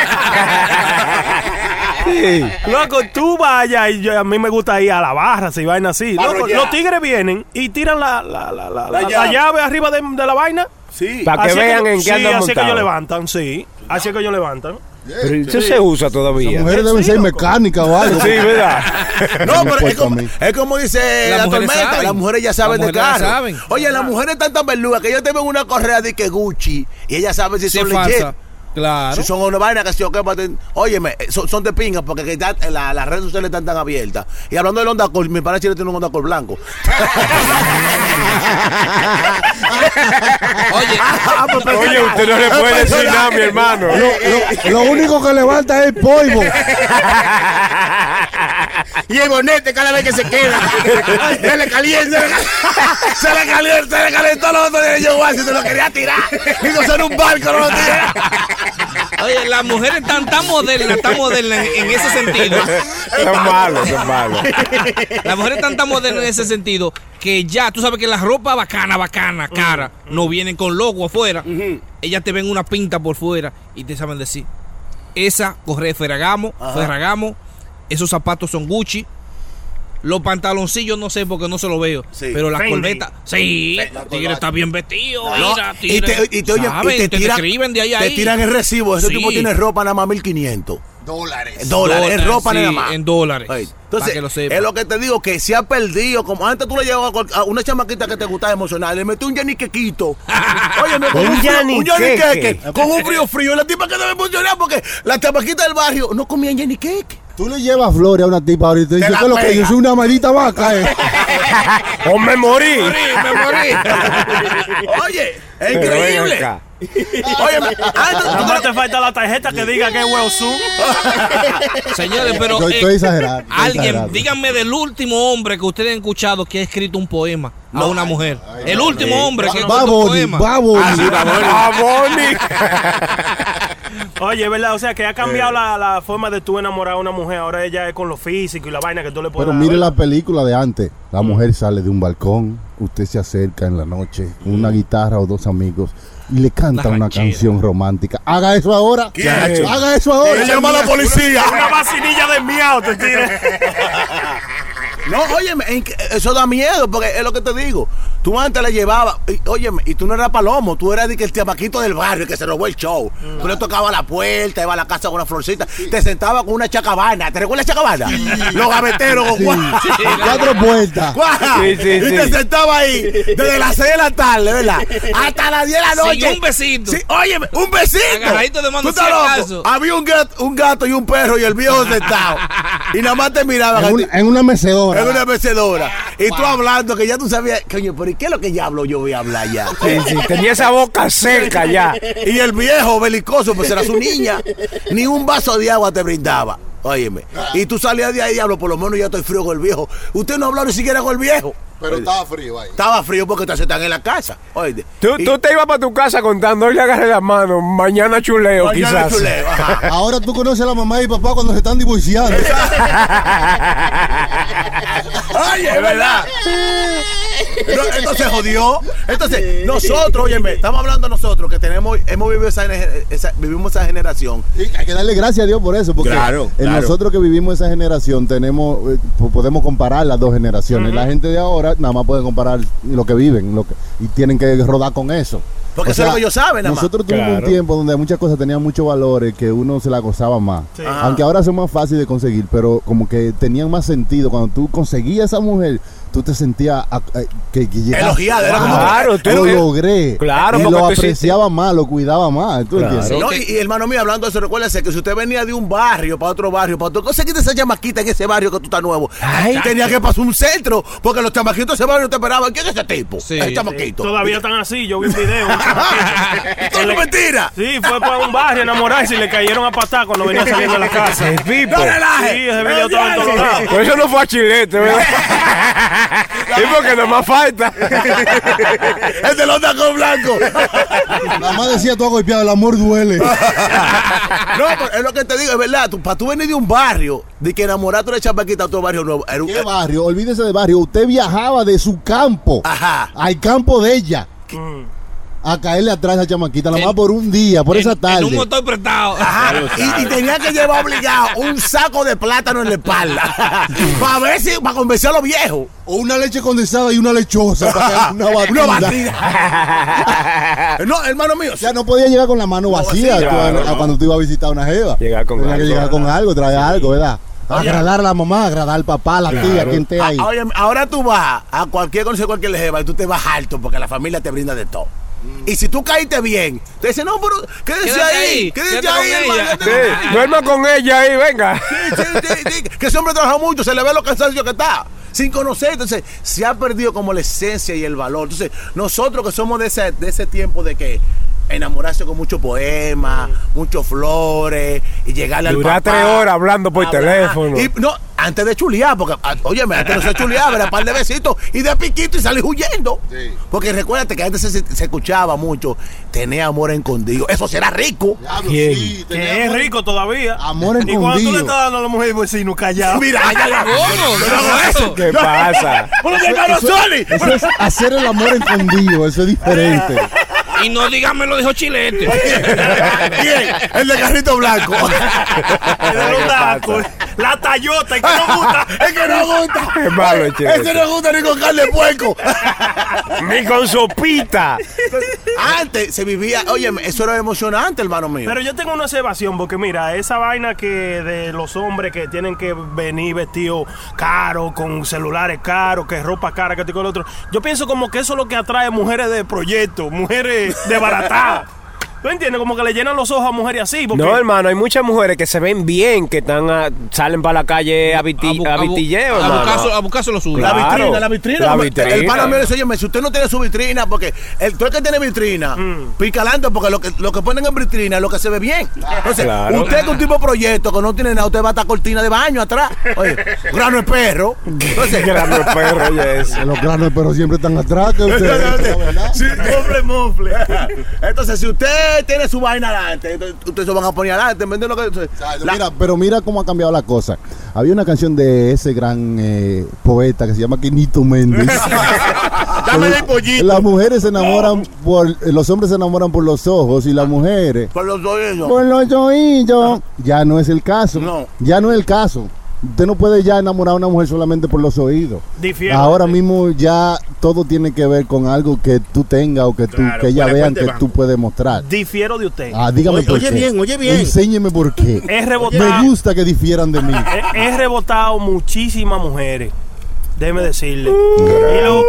Loco, tú vayas y yo- a mí me gusta ir a la barra, si vaina así. Loco, los tigres vienen y tiran la, la, la, la, La la- llave. la llave arriba de, de la vaina. Sí. Para que Así vean en sí, qué andan así es que ellos levantan, sí. Así es que ellos levantan. Pero eso se usa todavía. Las mujeres deben Sí, ser mecánicas o algo. Sí, ¿verdad? No, pero es como, es como dice Las la tormenta. saben. Las mujeres ya saben Las de carro. saben. Oye, las mujeres están tan verdugas que ellas te ven una correa de que Gucci y ellas saben si son legit. Claro. Si son una vaina que si o qué, pues, óyeme, eh, son, son de pinga porque que ya la- las redes sociales están tan abiertas. Y hablando del Honda Accord, mi padre Chile tiene un Honda Accord blanco. Oye, Ah, pues, Oye, usted no le puede decir nada, mi hermano. Lo, lo único que levanta es el polvo. Y el bonete cada vez que se queda. Se le calienta. se le calienta, se le calentó los otros días. Yo, se lo quería tirar. Y no ser un barco, no lo tira. oye, las mujeres están tan modernas, tan modernas en, en ese sentido. Son malos, son malos. Las mujeres están tan modernas en ese sentido que ya, tú sabes que la ropa bacana, bacana, cara, no vienen con logo afuera. Ellas te ven una pinta por fuera y te saben decir, esa corre Ferragamo, Ferragamo, esos zapatos son Gucci. Los pantaloncillos no sé porque no se lo veo. Sí. Pero la Fendi. corbeta, sí, el tigre está bien vestido. No, mira, y tigre, te, y te, oye, ¿saben? y te, Te tiran, escriben de ahí a te ahí. tiran el recibo. Ese Sí. tipo tiene ropa nada más 1500 Dólares. dólares. Es Dólares, ropa sí, nada más. en dólares. Entonces, que lo sepa. es lo que te digo, que se ha perdido. Como antes tú le llevabas a una chamaquita que te gustaba emocional, le metí un yaniquequito. Oye, me Un yaniqueque. Con un frío frío. Y la tipa que debe emocionar porque la chamaquita del barrio no comían yaniqueque. Tú le llevas flores a una tipa ahorita y Te dices, la ¿qué es lo que yo soy una maldita vaca? eh". ¡O me morí! me morí. Oye, es increíble. Oye, Nada más te falta la tarjeta que diga que es Well Zoom. Señores, pero Yo eh, estoy exagerando. estoy alguien, exagerando. díganme del último hombre que ustedes han escuchado que ha escrito un poema a una mujer. el último hombre que ha escrito un poema. Baboni. Ah. Oye, es verdad, o sea que ha cambiado la, la forma de tú enamorar a una mujer. Ahora ella es con lo físico y la vaina que tú le puedes Pero dar, mire la película de antes. La mujer sale de un balcón, usted se acerca en la noche, con una guitarra o dos amigos, y le canta Una una canción romántica. Haga eso ahora. ¿Quién ha hecho? Haga eso ahora. Él llama a la policía. Una vacinilla de miau te tira. No, óyeme, en que- eso da miedo, porque es lo que te digo. Tú antes le llevabas, y, óyeme, y tú no eras palomo, tú eras de que el tiamaquito del barrio que se robó el show. Tú le tocabas la puerta, iba a la casa con una florcita, te sentabas con una chacabana. ¿Te recuerdas chacabana? Los gaveteros con Sí. Cuatro puertas. Sí, sí, y sí. te sentaba ahí desde las 6 de la tarde, ¿verdad? Hasta las 10 de la noche. un besito. Sí, óyeme, un besito. De mano, ¿Tú estás loco? Había un gato, un gato y un perro y el viejo sentado. y nada más te miraban. En en una mecedora. Es una mecedora. Y tú hablando que ya tú sabías, coño, pero ¿y qué es lo que ya hablo? Yo voy a hablar ya. Sí, sí, tenía esa boca seca ya. Y el viejo belicoso, pues era su niña. Ni un vaso de agua te brindaba. Óyeme. Y tú salías de ahí, diablo, por lo menos ya estoy frío con el viejo. Usted no habló ni siquiera con el viejo. Pero estaba frío ahí. Estaba frío porque te están en la casa. Oye. Tú, Y- tú te ibas para tu casa contando, hoy le agarré la mano, mañana chuleo Mañana quizás. chuleo, ajá. Ahora tú conoces a la mamá y papá cuando se están divorciando. Oye, es verdad. No, Esto se jodió. Entonces, nosotros, óyeme, estamos hablando nosotros que tenemos, hemos vivido esa, esa- vivimos esa generación. Sí, hay que darle gracias a Dios por eso, porque Claro, en claro. nosotros que vivimos esa generación tenemos, eh, po- podemos comparar las dos generaciones. La gente de ahora nada más puede comparar lo que viven lo que, y tienen que rodar con eso. Porque eso es lo que ellos saben, nada más. Nosotros tuvimos Claro. un tiempo donde muchas cosas tenían muchos valores que uno se la gozaba más. Aunque ahora son más fácil de conseguir, pero como que tenían más sentido. Cuando tú conseguías a esa mujer, tú te sentías ah, eh, que, que llegaste. Elogiado, era como- Claro, tú- lo logré. claro, y lo apreciaba más, lo cuidaba más. ¿tú Claro. entiendes? No, y, y, hermano mío, hablando de eso, recuérdese que si usted venía de un barrio para otro barrio, para otro, conseguiste esa chamaquita en ese barrio que tú estás nuevo. Ay. tenía que pasar un centro, porque los chamaquitos de ese barrio te esperaban. ¿Quién es ese tipo? Sí. el chamaquito. Todavía están así, yo vi un video. Esto es mentira. Sí, fue para un barrio a enamorarse y le cayeron a patar cuando venía saliendo de la casa. No relaje. Sí, ese video estaba en todos lados. Por eso no fue a Chilete, ¿verdad? Sí, porque no más falta. el de los tacos blancos. Nada más decía tú golpeado, el amor duele. no, pero es lo que te digo, es verdad. Tú, para tú venir de un barrio, de que enamorarte de chamaquita a otro barrio nuevo. Era un, ¿Qué barrio? Olvídese de barrio. Usted viajaba de su campo Ajá. al campo de ella a caerle atrás a esa chamaquita, nada más por un día, por esa tarde. En un motor prestado. Ajá, y, y tenía que llevar obligado un saco de plátano en la espalda para ver si, para convencer a los viejos. O una leche condensada y una lechosa. para que- una batida. Una batida. no, hermano mío. O sea, no podía llegar con la mano vacía claro, a no. cuando tú ibas a visitar a una jeva. Llegar con Tenía que algo. llegar con algo, traer algo, ¿verdad? Agradar a la mamá, agradar al papá, a la tía, quien esté ahí. Ah, oye, ahora tú vas a cualquier consejo, cualquier jeva y tú te vas alto porque la familia te brinda de todo. Y si tú caíste bien, te dicen, no, pero quédese ahí, quédese ahí, hermano. duerma con ella ahí, venga. Que ese hombre trabaja mucho, se le ve lo cansancio que está, sin conocer, entonces se ha perdido como la esencia y el valor. Entonces, nosotros que somos de ese, de ese tiempo de que enamorarse con muchos poemas, muchos flores y llegarle al Durar papá. tres horas hablando por Hablar. teléfono. Y, no, antes de chulear, porque, ah, óyeme, antes no se chuleaba, era un par de besitos y de piquito y salí huyendo. Porque recuérdate que antes se, se escuchaba mucho, tenía amor escondido. Eso será rico. Sí, Que es rico todavía. Amor Y cuando tú le escondido. estás dando a la mujer vecino callado. Mira, allá ¿Cómo? ¿Qué es eso? ¿Qué pasa? Eso es hacer el amor escondido, eso es diferente. Y no dígame lo dijo Chilete. ¿Quién? El de carrito blanco. El de los tacos, La tallota, y que no gusta. es que no gusta. Qué malo. Ese no gusta ni con carne de puerco. Ni con sopita. Antes se vivía, oye, eso era emocionante, hermano mío. Pero yo tengo una observación, porque mira, esa vaina que de los hombres que tienen que venir vestidos caros, con celulares caros, que ropa cara, que esto y que lo otro, yo pienso como que eso es lo que atrae mujeres de proyecto, mujeres de baratadas. ¿Tú entiendes? Como que le llenan los ojos a mujeres así. Porque No, hermano, hay muchas mujeres que se ven bien, que están a- salen para la calle a, viti- bu- a bu- vitilleo, a hermano. buscarse- a buscarse lo suyo. La vitrina, la vitrina. La vitrina. El pana mío le dice, oye, si usted no tiene su vitrina, porque el, tú el que tiene vitrina, pica adelante, porque lo que, lo que ponen en vitrina es lo que se ve bien. Entonces, Claro. usted que un tipo de proyecto que no tiene nada, usted va a estar cortina de baño atrás. Oye, grano de perro. Entonces, Grande perro, yes. Los granos, pero siempre están atrás que. Sí, mofle, mofle. Entonces, si usted tiene su vaina adelante, ustedes se van a poner adelante, ¿me entiendes lo que La- Mira, pero mira cómo ha cambiado la cosa. Había una canción de ese gran eh, poeta que se llama Quinito Méndez. Dame el pollito. Las mujeres se enamoran por, eh, los hombres se enamoran por los ojos y las mujeres Por los oídos. por los oídos. Ya no es el caso. No. Ya no es el caso. Usted no puede ya enamorar a una mujer solamente por los oídos. Difiero. Ahora mismo ya todo tiene que ver con algo que tú tengas o que tú Claro, que ella ¿cuál es- vean que tú puedes mostrar. Difiero de usted. Ah, dígame Oye, por oye qué. bien, oye bien. Enséñeme por qué. Es rebotado. Me gusta que difieran de mí. He, he rebotado muchísimas mujeres. Déjeme decirle. Y lo-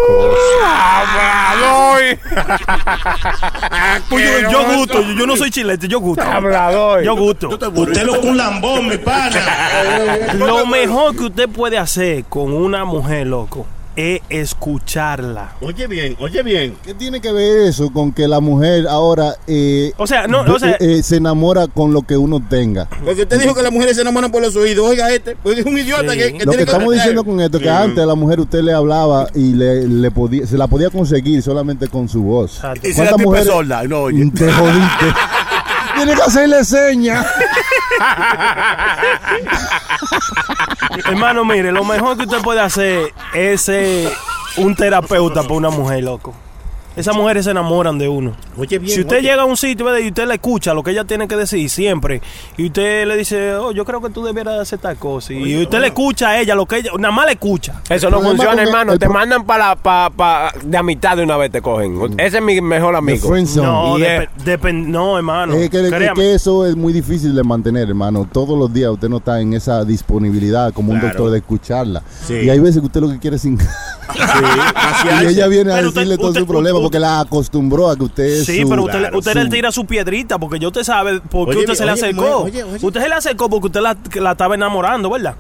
Pues yo, yo gusto, yo, yo no soy chilete, yo gusto. Hablador. Yo gusto. Usted lo un lambón, mi pana. Lo mejor que usted puede hacer con una mujer, loco, es escucharla. Oye bien, oye bien. ¿Qué tiene que ver eso con que la mujer ahora eh, O sea, no, o sea, eh, se enamora con lo que uno tenga? Porque usted dijo que las mujeres se enamoran por los oídos. Oiga este, pues es un idiota Sí. que, que Lo que tiene estamos aprender. diciendo con esto, que Sí. antes a la mujer usted le hablaba y le, le podía, se la podía conseguir solamente con su voz. Exacto. Y si la sorda, y no oye. Te jodiste. Tiene que hacerle señas. hermano, mire, lo mejor que usted puede hacer es ser un terapeuta para una mujer, loco. Esas mujeres se enamoran de uno. Oye bien. Si usted oye. llega a un sitio ¿verdad? y usted le escucha lo que ella tiene que decir siempre, y usted le dice, oh, yo creo que tú debieras hacer tal cosa, y usted le escucha a ella lo que ella, nada más le escucha. Eso no funciona, hermano. el te mandan para pa, pa, de a mitad de una vez te cogen. Ese es mi mejor amigo. No, Yeah. no, hermano. Es que, que eso es muy difícil de mantener, hermano. Todos los días usted no está en esa disponibilidad como un doctor de escucharla. Sí. Y hay veces que usted lo que quiere es sin... Sí, así y ella viene a Pero usted- decirle todo usted- su problema usted- porque la acostumbró a que usted Sí, su- pero usted, le- claro, usted su- le tira su piedrita porque yo usted sabe por qué usted se le acercó. oye, oye. Usted se le acercó porque usted la, que la estaba enamorando, ¿verdad?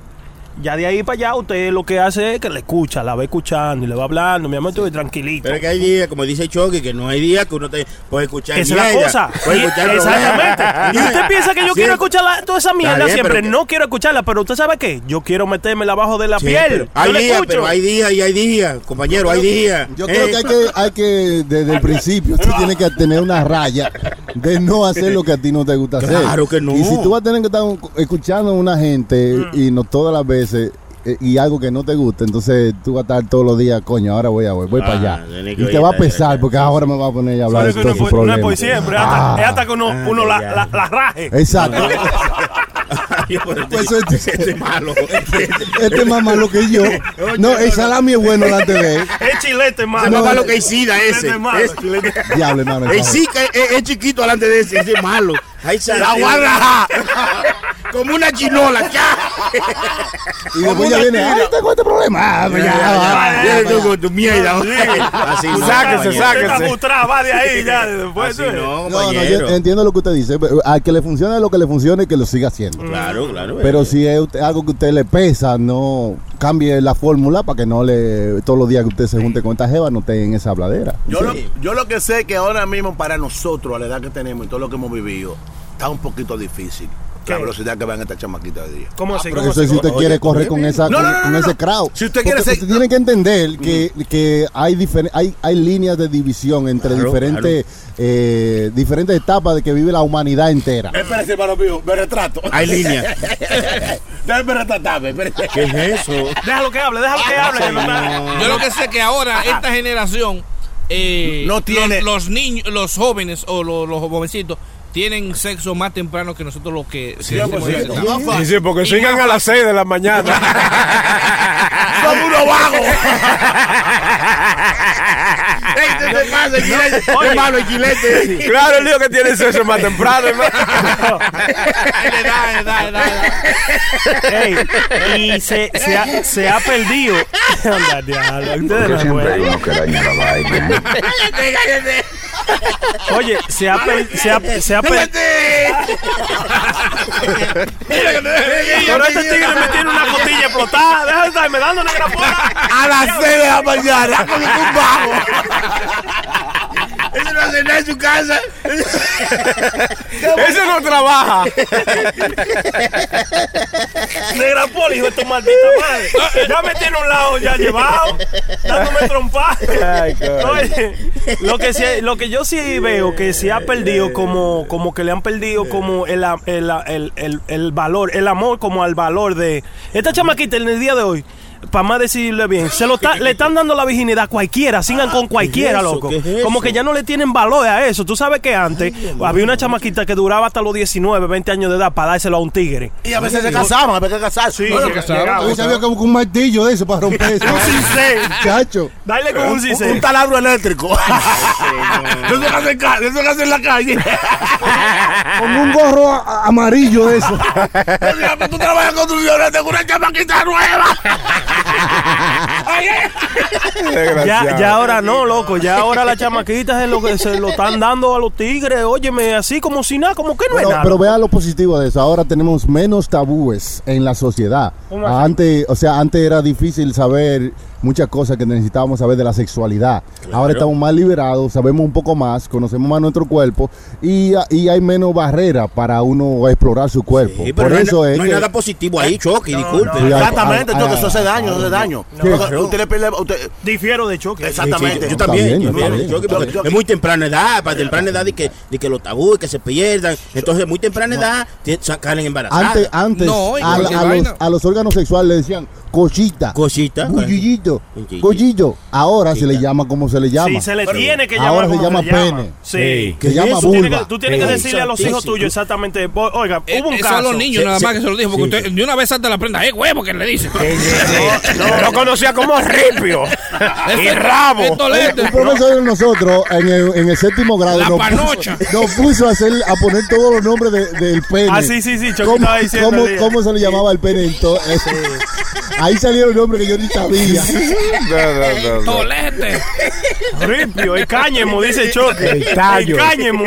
Ya de ahí para allá usted lo que hace es que le escucha, la va escuchando y le va hablando. Mi amor, estoy tranquilito. Pero es que hay días, como dice Chucky, que no hay días que uno te puede escuchar. Esa es la cosa. Puede escuchar exactamente. Y usted piensa que yo Sí. quiero escuchar la- toda esa mierda bien, siempre. que- No quiero escucharla, pero usted sabe qué? Yo quiero meterme abajo de la Sí, piel. hay días, escucho. pero hay días y hay días, compañero, hay días. Yo creo Eh, que hay que, hay que desde el principio, tú tienes que tener una raya de no hacer lo que a ti no te gusta hacer. Claro que no. Y si tú vas a tener que estar escuchando a una gente y no todas las veces eh, y algo que no te gusta, entonces tú vas a estar todos los días, coño, ahora voy a voy, voy Ah, para allá. Y te va a para pesar porque ahora me va a poner a hablar de todos no, sus es por- no es problemas. por siempre, hasta, Ah. es hasta que uno, Ah, uno la, ya. la, la raje. Exacto. Este- Pues este- este es malo. Este es más malo que yo. No, el salami es bueno delante de él. Es chilete, hermano. Es No, más malo que Isida ese. Es malo. Diablo, hermano. El Zika es, es chiquito delante de ese, ese es malo. Ahí se La guarda. Como una chinola. ¡ya! Y después ya viene, ay, tengo este problema. Ah, pues ya, Ya, ya, con tu mierda. Así no, Sáquese, sáquese. Va de ahí ya. Después, Así ¿sí? no, No, yo entiendo lo que usted dice. Al que le funcione lo que le funcione, que lo siga haciendo. Claro, claro. Pero si es usted- algo que a usted le pesa, no cambie la fórmula para que no le todos los días que usted se junte con esta jeva no esté en esa habladera. Yo, lo, yo lo que sé es que ahora mismo para nosotros, a la edad que tenemos y todo lo que hemos vivido, está un poquito difícil. La ¿Qué? velocidad que van esta chamaquita de día. ¿Cómo así? Pero ¿Cómo eso es así? si usted Oye, quiere correr con bien. esa No, con, no, no, con no, ese crowd. Si usted Porque quiere ser- usted tiene que entender que, que hay, difer- hay hay líneas de división entre Claro, diferentes eh, diferentes etapas de que vive la humanidad entera. Espérese, hermano mío, me retrato. Hay línea. Déjame retratarme. ¿Qué es eso? Déjalo que hable, déjalo que hable. que no está- Yo lo que sé es que ahora esta generación eh, No tiene- los, los niños, los jóvenes o los, los jovencitos tienen sexo más temprano que nosotros los que. Sí, sí, porque Y sigan a las 6 de la mañana. Son unos vagos. ¡Ey, ¿qué te pasa, Gilete? Oye. Es malo el Gilete. claro, el lío que tiene sexo más temprano, hermano. Ey, y se, se, ha, se ha perdido. Anda, diablo, ustedes no pueden. Cállate, cállate. Oye, se ha, se ha, se ha Pero este tigre me tiene una costilla explotada. Deja de estarme dando negra. A las 6 de la mañana, como un. Ese no es a cenar en su casa. Ese no trabaja. Negra poli, hijo de tu maldita madre. Ya me tiene un lado ya llevado, dándome trompa. Lo que, sí, lo que yo sí veo que se ha perdido, como, como que le han perdido como el, el, el, el, el valor, el amor como al valor de esta chamaquita en el día de hoy. Para más decirle bien, se lo está- le están dando la virginidad a cualquiera, sigan con cualquiera, eso? loco. ¿Qué es Como que ya no le tienen valor a eso. Tú sabes que antes había una chamaquita que duraba hasta los 19, 20 años de edad para dárselo a un tigre. Y a veces se casaban, había que casarse. Sí, Bueno, se casaban. Sabía como con un martillo de eso para romper eso. Un cincel. Chacho. Dale con un cincel. un taladro eléctrico. Eso que hace en que la calle. Como un gorro amarillo de eso. Tú trabajas en construcciones, tengo una chamaquita nueva. Ya, ya ahora no, loco. Ya ahora las chamaquitas es lo que se lo están dando a los tigres. Óyeme, así como si nada, como que no Pero, es nada. pero vea lo positivo de eso. Ahora tenemos menos tabúes en la sociedad. Antes, o sea, antes era difícil saber muchas cosas que necesitábamos saber de la sexualidad. Ahora estamos más liberados, sabemos un poco más, conocemos más nuestro cuerpo y, y hay menos barreras para uno explorar su cuerpo. Sí, pero Por no hay, eso na- es no hay nada positivo ahí, Chucky, disculpe. Sí, hay- Exactamente, hay- Choque, hay- eso hace daño, eso hace daño. Usted le pierde. usted- Difiero de choque. exactamente. Yo también, Está bien, yo también. Chucky, porque Yo- yo- es muy temprana edad, para temprana edad de que, de que los tabúes que se pierdan. Entonces, muy temprana edad, salen embarazadas. Antes, antes No, a, a los, a los órganos sexuales le decían cochita, Cosita. Cuchillito. cochillo. Ahora se le llama como se le llama. Sí, se le tiene que llamar. Ahora se llama pene. Sí. Que se llama Tú tienes vulva. que, tú tienes que decirle a los hijos tuyos exactamente. Oiga, Eh, hubo un caso. son los niños nada más que se lo dijo, porque usted de una vez salta la prenda, ¡eh, huevo! que le dice. No, lo conocía como ripio. y rabo. Un profesor de nosotros en el, en el séptimo grado La nos panocha. puso, nos puso a, hacer, a poner todos los nombres de- del pene. Ah, sí, sí, ¿Cómo, se le llamaba el pene? Entonces, ahí salieron nombres que yo ni sabía. no, no, no. Tolete. Ripio, el cáñamo, dice Choque. El tallo. cáñamo.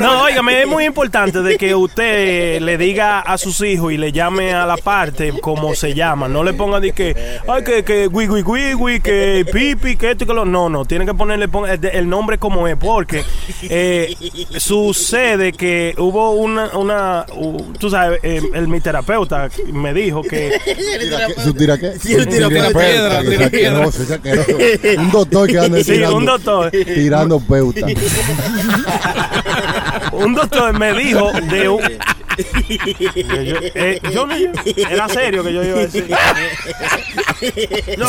No, óigame, es muy importante de que usted le diga a sus hijos y le llame a la parte como se llama. No le ponga de que, ay, que, que, gui, gui, gui, gui, que pipi, que esto y que lo. No, no, tiene que ponerle pon- el, el nombre como es, porque eh, sucede que hubo una, una u- tú sabes, eh, el, mi terapeuta me dijo que ¿Su tira qué? Sí, el tira Un piedra, tira piedra. Un doctor que anda Sí, tirando, un doctor. tirando peuta. un doctor me dijo de un. Yo, eh, yo no- era serio que yo iba a decir. No,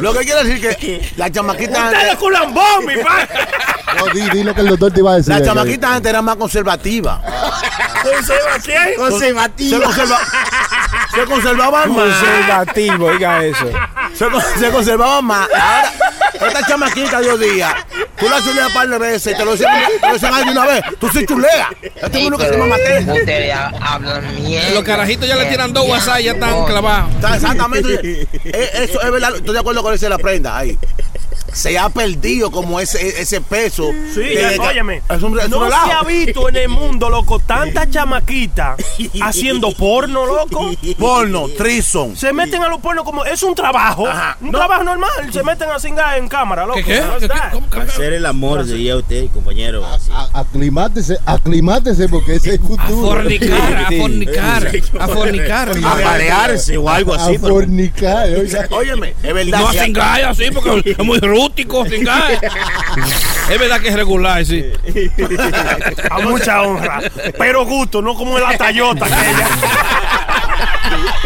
lo que quiero decir que la chamaquita ¡Usted antes, es culambón, mi padre! No, di, di lo que el doctor te iba a decir. la chamaquita antes era más conservativa. ¿Conserva quién? Se, Conservativa. conserva, se conservaban más. Conservativo, oiga eso. Se, se conservaban más. Ahora, esta chamaquita de hoy día, tú la chuleas un par de veces, te lo dicen, te lo dicen de una vez. Tú sí chuleas. Este es uno que se llama Mateo. Ustedes hablan mierda. Los carajitos ya le tiran dos WhatsApp y ya están clavados. Exactamente. Eh, Eso es verdad. Estoy de acuerdo con ese la prenda ahí. Se ha perdido como ese, ese peso. Sí, de- óyeme. Es un, es un no se ha visto en el mundo, loco, tanta chamaquita haciendo porno, loco. Porno, trison. Se meten a los pornos como es un trabajo, Ajá. un No. trabajo normal. Se meten a cingar en cámara, loco. ¿Qué qué? No ¿Qué- está. qué? ¿Cómo que- Hacer el amor, diría usted, compañero. A- Aclimátese, aclimátese porque ese es el A futuro. fornicar, a fornicar, a fornicar. A parearse o algo A así. pero- fornicar. Óyeme, es verdad. No a cingar así porque es muy rústico. Es verdad que es regular, sí. A mucha honra. Pero gusto, no como la Tayota aquella.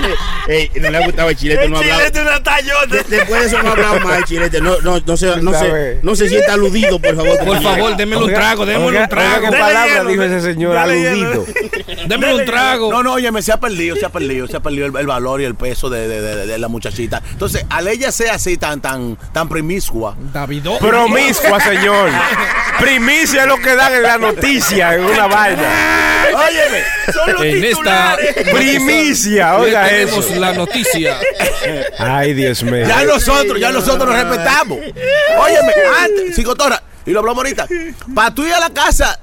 Ey, no le ha gustado el chilete, El no ha hablado. chilete una Tayota. De- Después de eso no ha hablado más el chilete. No, no, no, se, no, se, no se sienta aludido, por favor. Por favor, démelo un trago, démelo un trago. oiga, ¿Qué Dele palabra dijo ese señor? Aludido. Démelo un trago. No, no, óyeme, se ha perdido, se ha perdido, se ha perdido el, el valor y el peso de, de- de- de la muchachita. Entonces, al ella sea así tan, tan, tan promiscua, Davidó. Promiscua, señor. Primicia es lo que dan en la noticia, en una vaina. óyeme, Son los En esta. Primicia, oiga eso. La noticia. Ay, Dios mío. ya nosotros, ya nosotros nos respetamos. Óyeme, antes, psicotora, y lo hablamos ahorita, para tú ir a la casa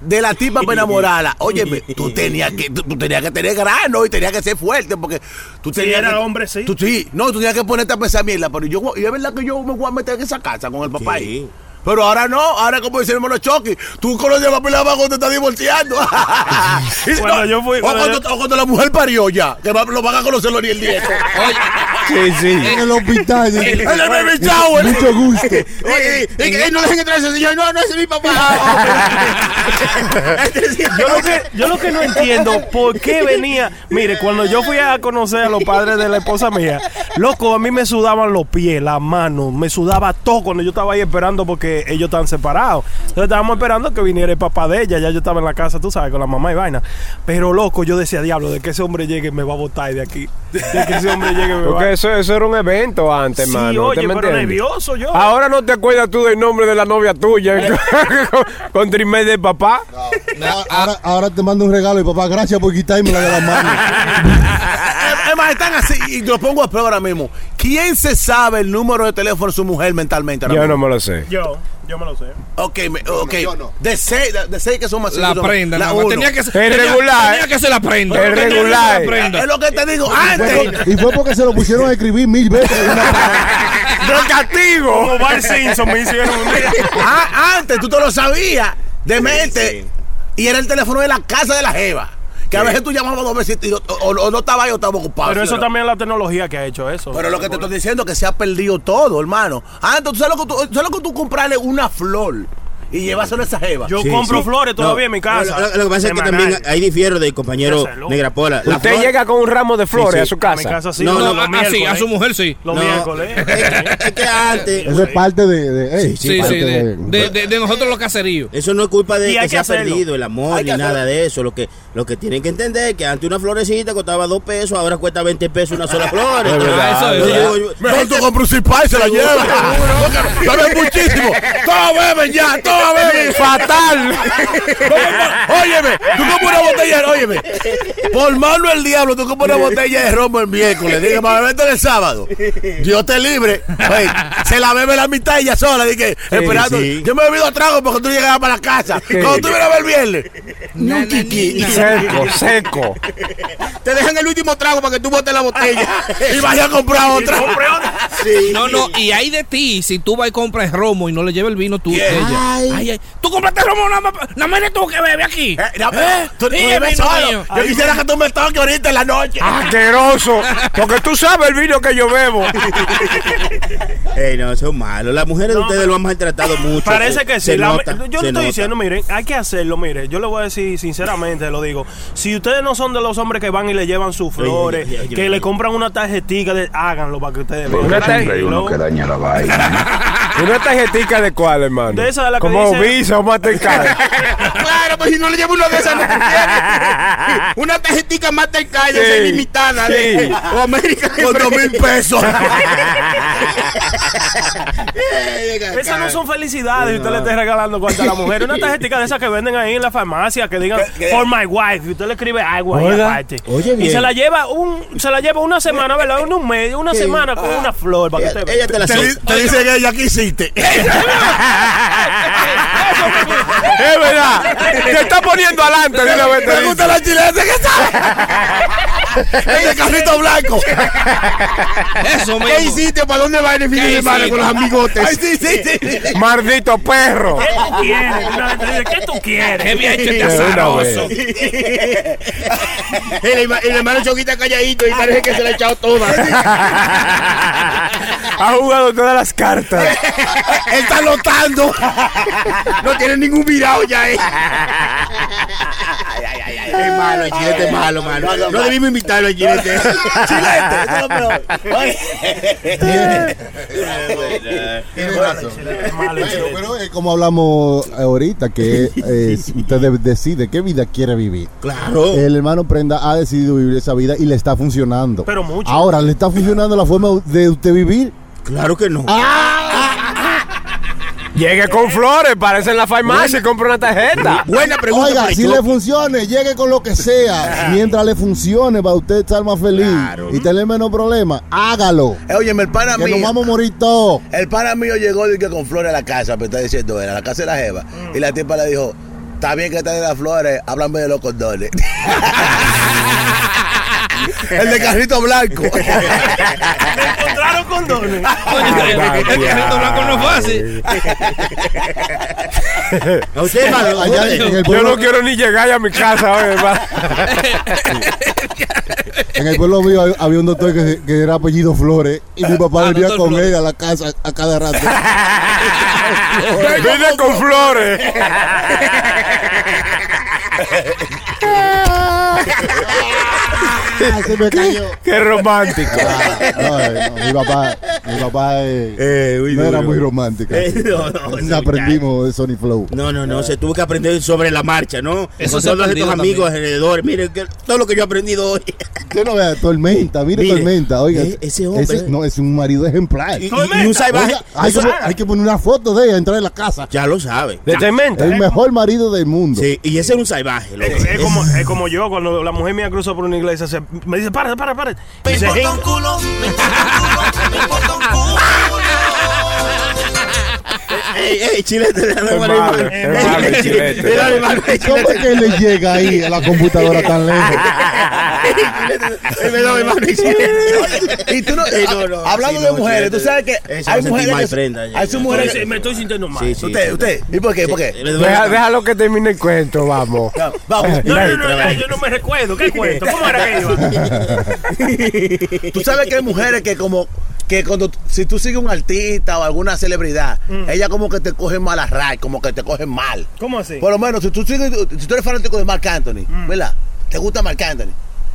de la tipa para enamorarla, óyeme, tú tenías que, tú, tú tenías que tener grano y tenías que ser fuerte porque tú Si tenías era que- hombre, sí. Tú sí, no, tú tenías que ponerte a pensar mierda, pero yo, y es verdad que yo me voy a meter en esa casa con el papá ahí. Pero ahora no, ahora como dice el hermano Chucky, tú con los llevas pila cuando te estás divorciando. Y Cuando no, yo fui- o, cuando cuando, o cuando la mujer parió ya, que va- lo van a conocerlo ni el nieto. Sí, sí. En el hospital. El baby shower. Mucho gusto. Oye, y no dejen entrar a ese señor. No, no, ese es mi papá. Yo lo, que, yo lo que no entiendo, ¿por qué venía? Mire, cuando yo fui a conocer a los padres de la esposa mía, loco, a mí me sudaban los pies, las manos, me sudaba todo cuando yo estaba ahí esperando porque ellos estaban separados. Entonces estábamos esperando que viniera el papá de ella, ya yo estaba en la casa, tú sabes, con la mamá y vaina. Pero loco, yo decía, diablo, de que ese hombre llegue me va a botar de aquí. De que ese hombre llegue me va Porque eso, eso era un evento antes, Sí, mano. oye, ¿usted me pero nervioso yo. Ahora no te acuerdas tú del nombre de la novia tuya con, con trimés de papá. Ahora, ahora te mando un regalo y papá, gracias por quitármela de la mano. Es más, están así, y lo pongo a prueba ahora mismo. ¿Quién se sabe el número de teléfono de su mujer mentalmente? Yo no me lo sé. Yo, yo me lo sé. Ok, me- ok. De seis, de, seis que son más La son- prenda, la. Tenía que ser. Es tenía- regular. Tenía que ser la prenda. Es regular. Es lo que te digo antes. y fue porque se lo pusieron a escribir mil veces. ¡De castigo! Como Bar Simpson me hicieron un día. Ah, antes tú te lo sabías de mente. Y era el teléfono de la casa de la Jeva. Que a veces tú llamabas dos veces y, o, o- o no estaba ahí o estaba ocupado. Pero ¿sí eso no? también es la tecnología que ha hecho eso. Pero lo que te estoy diciendo es que se ha perdido todo, hermano. Antes, ¿tú sabes lo que tú, sabes lo que tú comprarle una flor y llevárselo a esa jeva? Yo Sí, compro sí. flores todavía No, en mi casa. Lo, lo- lo que pasa es que también ahí difiero del compañero. Negra Pola. La Usted flor- llega con un ramo de flores Sí, sí. a su A mi casa. sí. No, no, los Ah, sí, a su mujer sí. Los No, miércoles. Es, que- es que antes. Eso es parte de. de- ey, Sí, parte sí, de, de, de- de nosotros los caseríos. Eso no es culpa de Y hay que se que ha hacerlo. perdido el amor ni que nada de eso. Lo que, lo que tienen que entender es que antes una florecita costaba dos pesos, ahora cuesta 20 pesos una sola flor. Yo- Mejor tú compras un y se la llevas. Es muchísimo. Todos beben ya, todos beben. ¡Fatal! Óyeme, tú compras una botella, óyeme. Por mano el diablo, tú compras una botella de romo el miércoles. Diga, para beberte el sábado. Dios te libre. Oye, se la bebe la mitad ella sola. Dije, esperando. sí. Yo me he bebido trago porque tú llegabas para la casa. Cuando tú vienes a ver el viernes. Ni un kiki. Seco, seco. Te dejan el último trago para que tú botes la botella. Y vaya a comprar otra. Sí. No, no, y hay de ti si tú vas y compras romo y no le llevas el vino tú. ¿Qué? Ella. Ay, ay. Tú compraste romo, nada más, nada más eres tú que bebe aquí. Eh, no, ¿Eh? tú, tú bebes solo. Yo quisiera que tú me toques ahorita en la noche. Asqueroso. Porque tú sabes el vino que yo bebo. Ey, no, eso es malo. Las mujeres de ustedes lo han maltratado mucho. Parece Se- que sí. se La- nota, yo le estoy nota. diciendo, miren, hay que hacerlo, mire. Yo le voy a decir sinceramente, lo digo. Si ustedes no son de los hombres que van y le llevan sus flores, que le compran una tarjetita, háganlo para que ustedes vean. Una Y luego- daña la vaina. ¿Una tarjetica de cuál, hermano? De esa de la que Como dice- Visa o Mastercard. Claro, pues si no le llevo uno de esas, no. Una tarjetita Mastercard Sí, sí, limitada de, sí. o América Con dos mil pesos. Esas no son felicidades y usted le esté regalando cuarto a la mujer. Una tarjetita de esas que venden ahí en la farmacia que digan for my wife. Y usted le escribe agua ahí Oiga, aparte. oye y bien. se la lleva un, se la lleva una semana, ¿verdad? Un mes, una semana con una flor para que Ella, usted ella te la Te, so- di- te dicen ella que hiciste. es verdad. Te está poniendo adelante de una vez. te ¿Te gusta la chilena que está? Ese carrito blanco. Eso ¿Qué mismo. hiciste? ¿Para dónde va el fin ¿Qué de semana con los amigotes? Ay, sí, sí, sí. Maldito perro. ¿Qué tú quieres? ¿Qué tú quieres? Qué bien este azaroso. el, herma- el hermano Choquita calladito y parece que se la ha echado toda. Ha jugado todas las cartas. Él está lotando. No tiene ningún virado ya, eh. Es malo, el chilete es malo, mano. No debimos invitarlo al chilete. Chilete. Eso es lo peor. Oye. Tiene razón. Es malo, Pero, pero, eh, como hablamos ahorita, que eh, usted de- decide qué vida quiere vivir. Claro. El hermano Prenda ha decidido vivir esa vida y le está funcionando. Pero mucho. Ahora, ¿le está funcionando la forma de usted vivir? Claro que no. Llegue con flores, parece en la farmacia y compra una tarjeta. Buena pregunta. Oiga, si le funcione, llegue con lo que sea. Mientras le funcione, para usted estar más feliz y tener menos problemas, hágalo. Eh, Óyeme, el pana Que nos mío. vamos a morir todos. El pana mío llegó dije, con flores a la casa, me está diciendo, era la casa de la Jeva. Y la tipa le dijo, está bien que te den las flores, háblame de los condones. El de carrito blanco. Encontraron condones. Coño, el, el carrito blanco no es fácil. A usted, hermano, Allá usted. en el Yo no quiero ni llegar a mi casa hoy, hermano. en el pueblo mío hab- había un doctor que, se- que era apellido Flores y mi papá Ah, venía doctor con Flores. él a la casa a cada rato. Vine con flores. Ah, se me cayó. Qué romántico. No, eh, no, mi papá, mi papá eh, Eh, uy, no era muy romántico. Eh, no, no, aprendimos de Sony Flow. No, no, no, se tuvo que aprender sobre la marcha, ¿no? Eso Con todos estos amigos alrededor. Miren, que- todo lo que yo he aprendido hoy. Usted no vea, Tormenta, mire, Mire, Tormenta, oiga. eh, ese hombre. no, es un marido ejemplar. Y, y- y un salvaje. Oiga, hay, que, Eso- hay que poner una foto de ella entrar en la casa. ya lo sabe. ¿De tormenta? El mejor marido del mundo. Sí, y ese es un salvaje, es como, es como yo, cuando la mujer mía cruzó por una iglesia, se- me dice, para, para, para. Y se jinga. Ey, ey, chilete, le damos Es la malo, mano. es malo el chilete. Le damos la mano, el ¿Cómo chilete. es que le llega ahí a la computadora tan lejos? Él me da mi mano, el chilete. Y tú no, Ey, no, no, hablando sí, de mujeres, chilete. tú sabes que Eso hay mujeres hay sus mujeres me estoy sintiendo mal. Sí, sí, usted, sí. usted, ¿y por qué? ¿Por qué? Déjalo que termine el cuento, vamos. Vamos. No, no, no, no, yo no me recuerdo. ¿Qué cuento? ¿Cómo era que iba? Tú sabes que hay mujeres que como que cuando si tú sigues un artista o alguna celebridad, ella como que te coge mal a ray, como que te cogen mal. ¿Cómo así? Por lo menos si tú sigues, si tú eres fanático de Marc Anthony, ¿verdad? Te gusta Marc Anthony.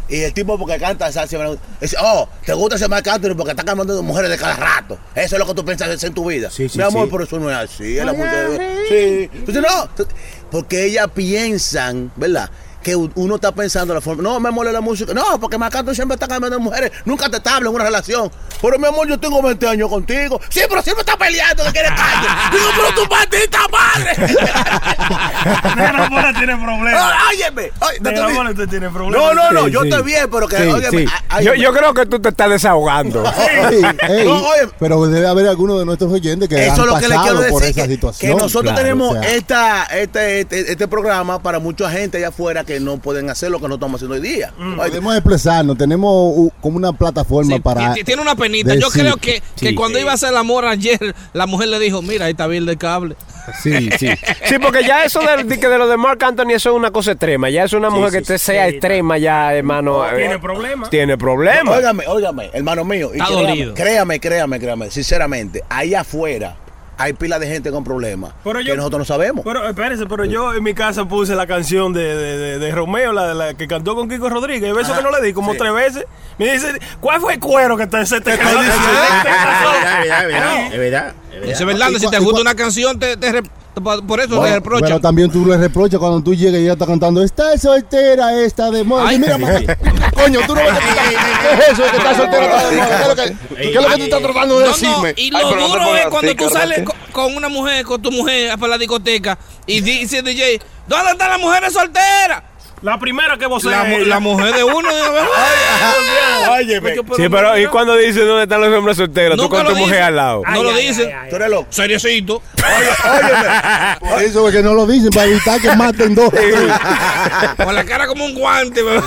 Y el tipo porque canta salsa, dice, oh, te gusta ese Marc Anthony porque está cambiando de mujeres de cada rato. Eso es lo que tú piensas hacer en tu vida. Sí, sí, Mi amor, sí. por eso no es así. Es la mujer. Sí. Entonces, no. Porque ellas piensan, ¿verdad? Que uno está pensando la forma. No, me mole la música. No, porque Marc Anthony siempre está cambiando de mujeres. Nunca te estable en una relación. Pero mi amor, yo tengo 20 años contigo. Sí, pero siempre está peleando que quieres calle. Digo, pero tu maldita madre. Negra Bola tiene problemas. Ah, Óyeme. Oye, no, Negra te- Bola usted tiene no, problemas. no, no, Sí, yo sí. estoy bien, pero que, Sí, óyeme, sí. Yo, creo que tú te estás desahogando. Ey, ey, No, oye. pero debe haber algunos de nuestros oyentes que Eso es lo que le quiero por decir. esa Que, situación. que nosotros Claro, tenemos o sea, esta, este, este, este programa para mucha gente allá afuera que no pueden hacer lo que no estamos haciendo hoy día. Oye, Podemos expresarnos, tenemos como una plataforma Sí, para. ti- tiene una penita. Yo creo que, que Sí. cuando iba a hacer el amor ayer, la mujer le dijo, mira, ahí está bien de cable. Sí, sí. Sí, porque ya eso de, de, que de lo de Mark Anthony, eso es una cosa extrema. Ya es una mujer que te sea extrema, ya, hermano. Tiene eh, problemas. Tiene problemas. Óigame, óigame, hermano mío. y Está créame, dolido. Créame, créame, créame, sinceramente, ahí afuera hay pila de gente con problemas Pero yo- que nosotros no sabemos. Pero espérese, pero yo en mi casa puse la canción de, de, de, de Romeo, la, la que cantó con Kiko Rodríguez. Y beso que no le di como tres veces. Me dice, ¿cuál fue el cuero que te, se te? Es verdad, es verdad, es verdad, es verdad. Eso es verdad. Si te gusta una canción, te, te re- por eso Bueno, reprochan. pero también tú le reprochas cuando tú llegas y ella está cantando, está soltera esta de moda. Ay. Mira, coño, tú no tú estás- ¿Qué es eso que está soltera está de moda? ¿Qué es lo que, tú estás tratando de decirme? y lo duro es cuando tú sales con una mujer, con tu mujer para la discoteca y dice DJ, ¿dónde están las mujeres solteras? La primera que vos La, la mujer de uno. de una vez, Óyeme, Sí, pero ¿y cuando dice dónde están los hombres solteros? Tú con tu mujer al lado. No lo dicen. tú eres loco. Seriecito. Óyeme, Eso es que no lo dicen para evitar que maten dos. Con la cara como un guante. Oye,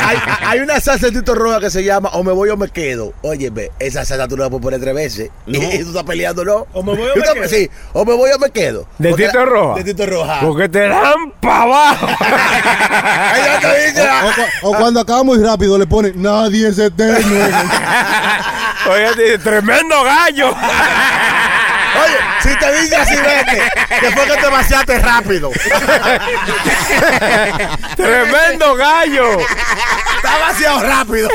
hay, hay una salsa de Tito Roja que se llama O me voy o me quedo. Óyeme, esa salsa tú no la puedes poner tres veces. Y, tú estás peleando, ¿no? O me voy o me quedo. Sí, o me voy o me quedo. ¿De Tito Roja? De Tito Roja. Porque te dan para abajo. Ella te dice, O, cu- o cuando acaba muy rápido le ponen, nadie es eterno. Oye, dice, tremendo gallo. Oye, si te dice así, vete, que fue que te vaciaste rápido. tremendo gallo. Está vaciado rápido.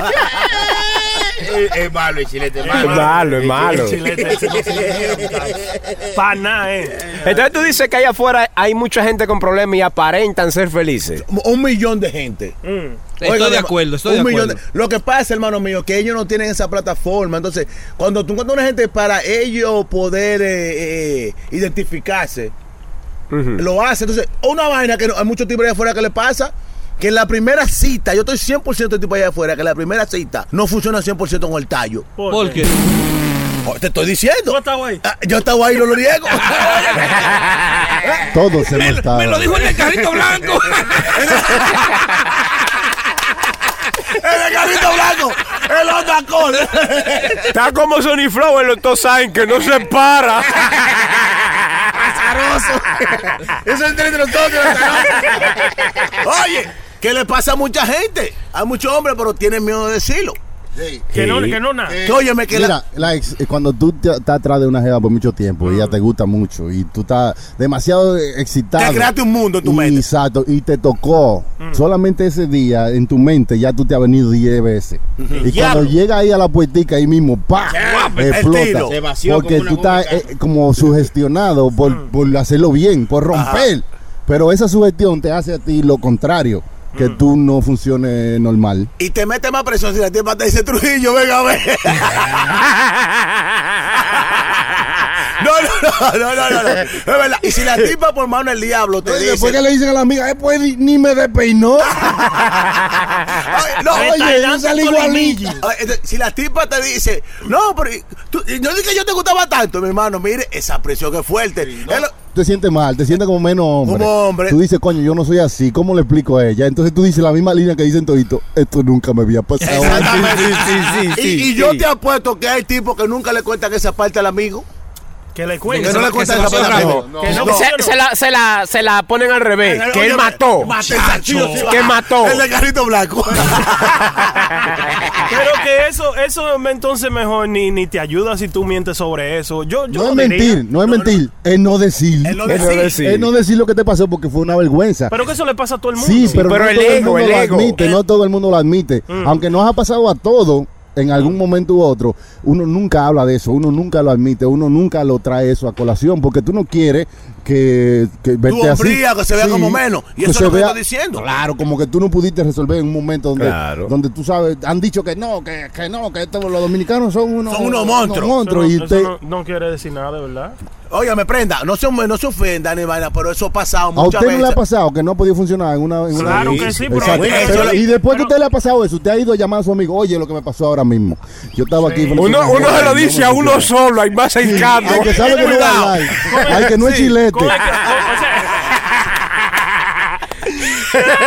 Es, es malo el chilete, es Es malo. malo, es malo. Para nada, eh. Entonces tú dices que allá afuera hay mucha gente con problemas y aparentan ser felices. Un millón de gente. Estoy Oiga, de acuerdo, estoy un de acuerdo. Lo que pasa, hermano mío, que ellos no tienen esa plataforma. Entonces, cuando tú encuentras una gente para ellos poder eh, eh, identificarse, lo hace. Entonces, una vaina que no- hay muchos tipos allá afuera que le pasa. Que en la primera cita, yo estoy 100% de tipo allá afuera, que en la primera cita no funciona 100% con el tallo. ¿Por qué? Oh, Te estoy diciendo. ¿Tú estabas ahí? Ah, Yo estaba ahí, no lo niego. Todos hemos estado. Me lo dijo en el carrito blanco. El carrito blanco. El Honda Accord. Está como Sony Flow en los dos saben que no se para. Azaroso. Eso es entre nosotros. azaroso. Oye, ¿qué le pasa a mucha gente? Hay muchos hombres, pero tienen miedo de decirlo. Que no, que no nada. Que, óyeme, que Mira, la- la ex- eh, cuando tú te- estás atrás de una jeva por mucho tiempo y ella te gusta mucho y tú estás demasiado eh, excitado. Te creaste un mundo en tu y, mente. Exacto, y te tocó. Solamente ese día en tu mente ya tú te has venido 10 veces. Y Diablo. cuando llega ahí a la puertica ahí mismo, ¡pa! El Explota. tiro. Se vació Porque tú estás eh, como sugestionado por, por hacerlo bien, por romper. Pero esa sugestión te hace a ti lo contrario, que tú no funciones normal. Y te mete más presión si la tipa te dice Trujillo, venga a ver. No, no, no, no, no, no, no. Es verdad. Y si la tipa por mano el diablo te Oye, Después dice. que le dicen a la amiga, eh, pues ni- me despeinó. No, Oye, yo salí igualito. Oye, Si la tipa te dice, no, pero tú, yo dije que yo te gustaba tanto, mi hermano, mire, esa presión que es fuerte. Te sientes mal, te sientes como menos hombre. Como hombre. Tú dices, coño, yo no soy así. ¿Cómo le explico a ella? Entonces tú dices la misma línea que dicen todito. Esto nunca me había pasado. Exactamente. Sí, sí, sí, y, sí, y yo sí. te apuesto que hay tipos que nunca le cuentan esa parte al amigo. Que le cuente. Que no le que cuentan se no la, se, la, se la ponen al revés. Que él mató. sí, Que mató. El de carrito blanco. Pero que eso, eso entonces mejor ni, ni te ayuda si tú mientes sobre eso. Yo, yo No es mentir, no es mentir, es no decir. Es no Es no decir. Es no decir lo que te pasó porque fue una vergüenza. Pero que eso le pasa a todo el mundo. Sí, pero, pero no el todo ego, mundo el lo ego. admite, no todo el mundo lo admite. Mm. Aunque nos ha pasado a todos en algún momento u otro, uno nunca habla de eso, uno nunca lo admite, uno nunca lo trae eso a colación porque tú no quieres que, que verte así. hombría, que se vea como menos. Y eso es lo que estoy diciendo. Claro, como que tú no pudiste resolver en un momento donde, Claro. donde tú sabes, han dicho que no, que, que no, que esto- los dominicanos son unos, Son unos monstruos. Monstruos no, y eso usted- no, no quiere decir nada, de verdad. Oiga, me prenda, no se, no se ofenda ni vaina, pero eso ha pasado ¿A muchas usted no le ha pasado que no ha podido funcionar en una... en una- Claro que sí, pero- y después que usted le ha pasado eso, usted ha ido a llamar a su amigo, oye, lo que me pasó ahora mismo. Yo estaba aquí... Uno, uno se lo dice a uno solo, hay más cercano. Al que sabe que no va a hablar, al que no es Sí, chilete. Con la que- o- o sea-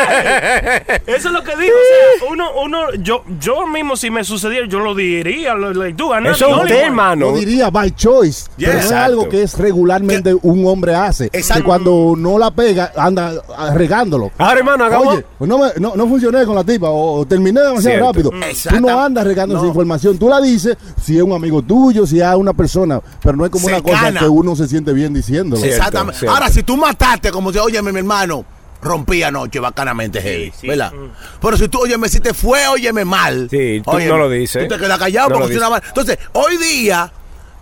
Eso es lo que digo. O sea, uno, uno, yo, yo mismo, si me sucediera, yo lo diría. Lo, not Eso es only usted, hermano. Yo diría by choice, pero no es algo que es regularmente un hombre hace. Exacto. Que cuando no la pega, anda ah, regándolo. Ahora, hermano, hagamos. Oye, pues no, me- no, no funcioné con la tipa o, terminé demasiado Cierto. rápido. Exacto. Tú no andas regando esa No. información. Tú la dices si es un amigo tuyo, si es una persona, pero no es como una cosa que uno se siente bien diciéndolo. Cierto, Exactamente. cierto. Ahora, si tú mataste, como si, óyeme, mi hermano, rompí anoche bacanamente heavy, ¿verdad? Pero si tú, óyeme, si te fue, óyeme mal. Sí, tú óyeme, no lo dices. Tú te quedas callado No porque si mal. Entonces, hoy día,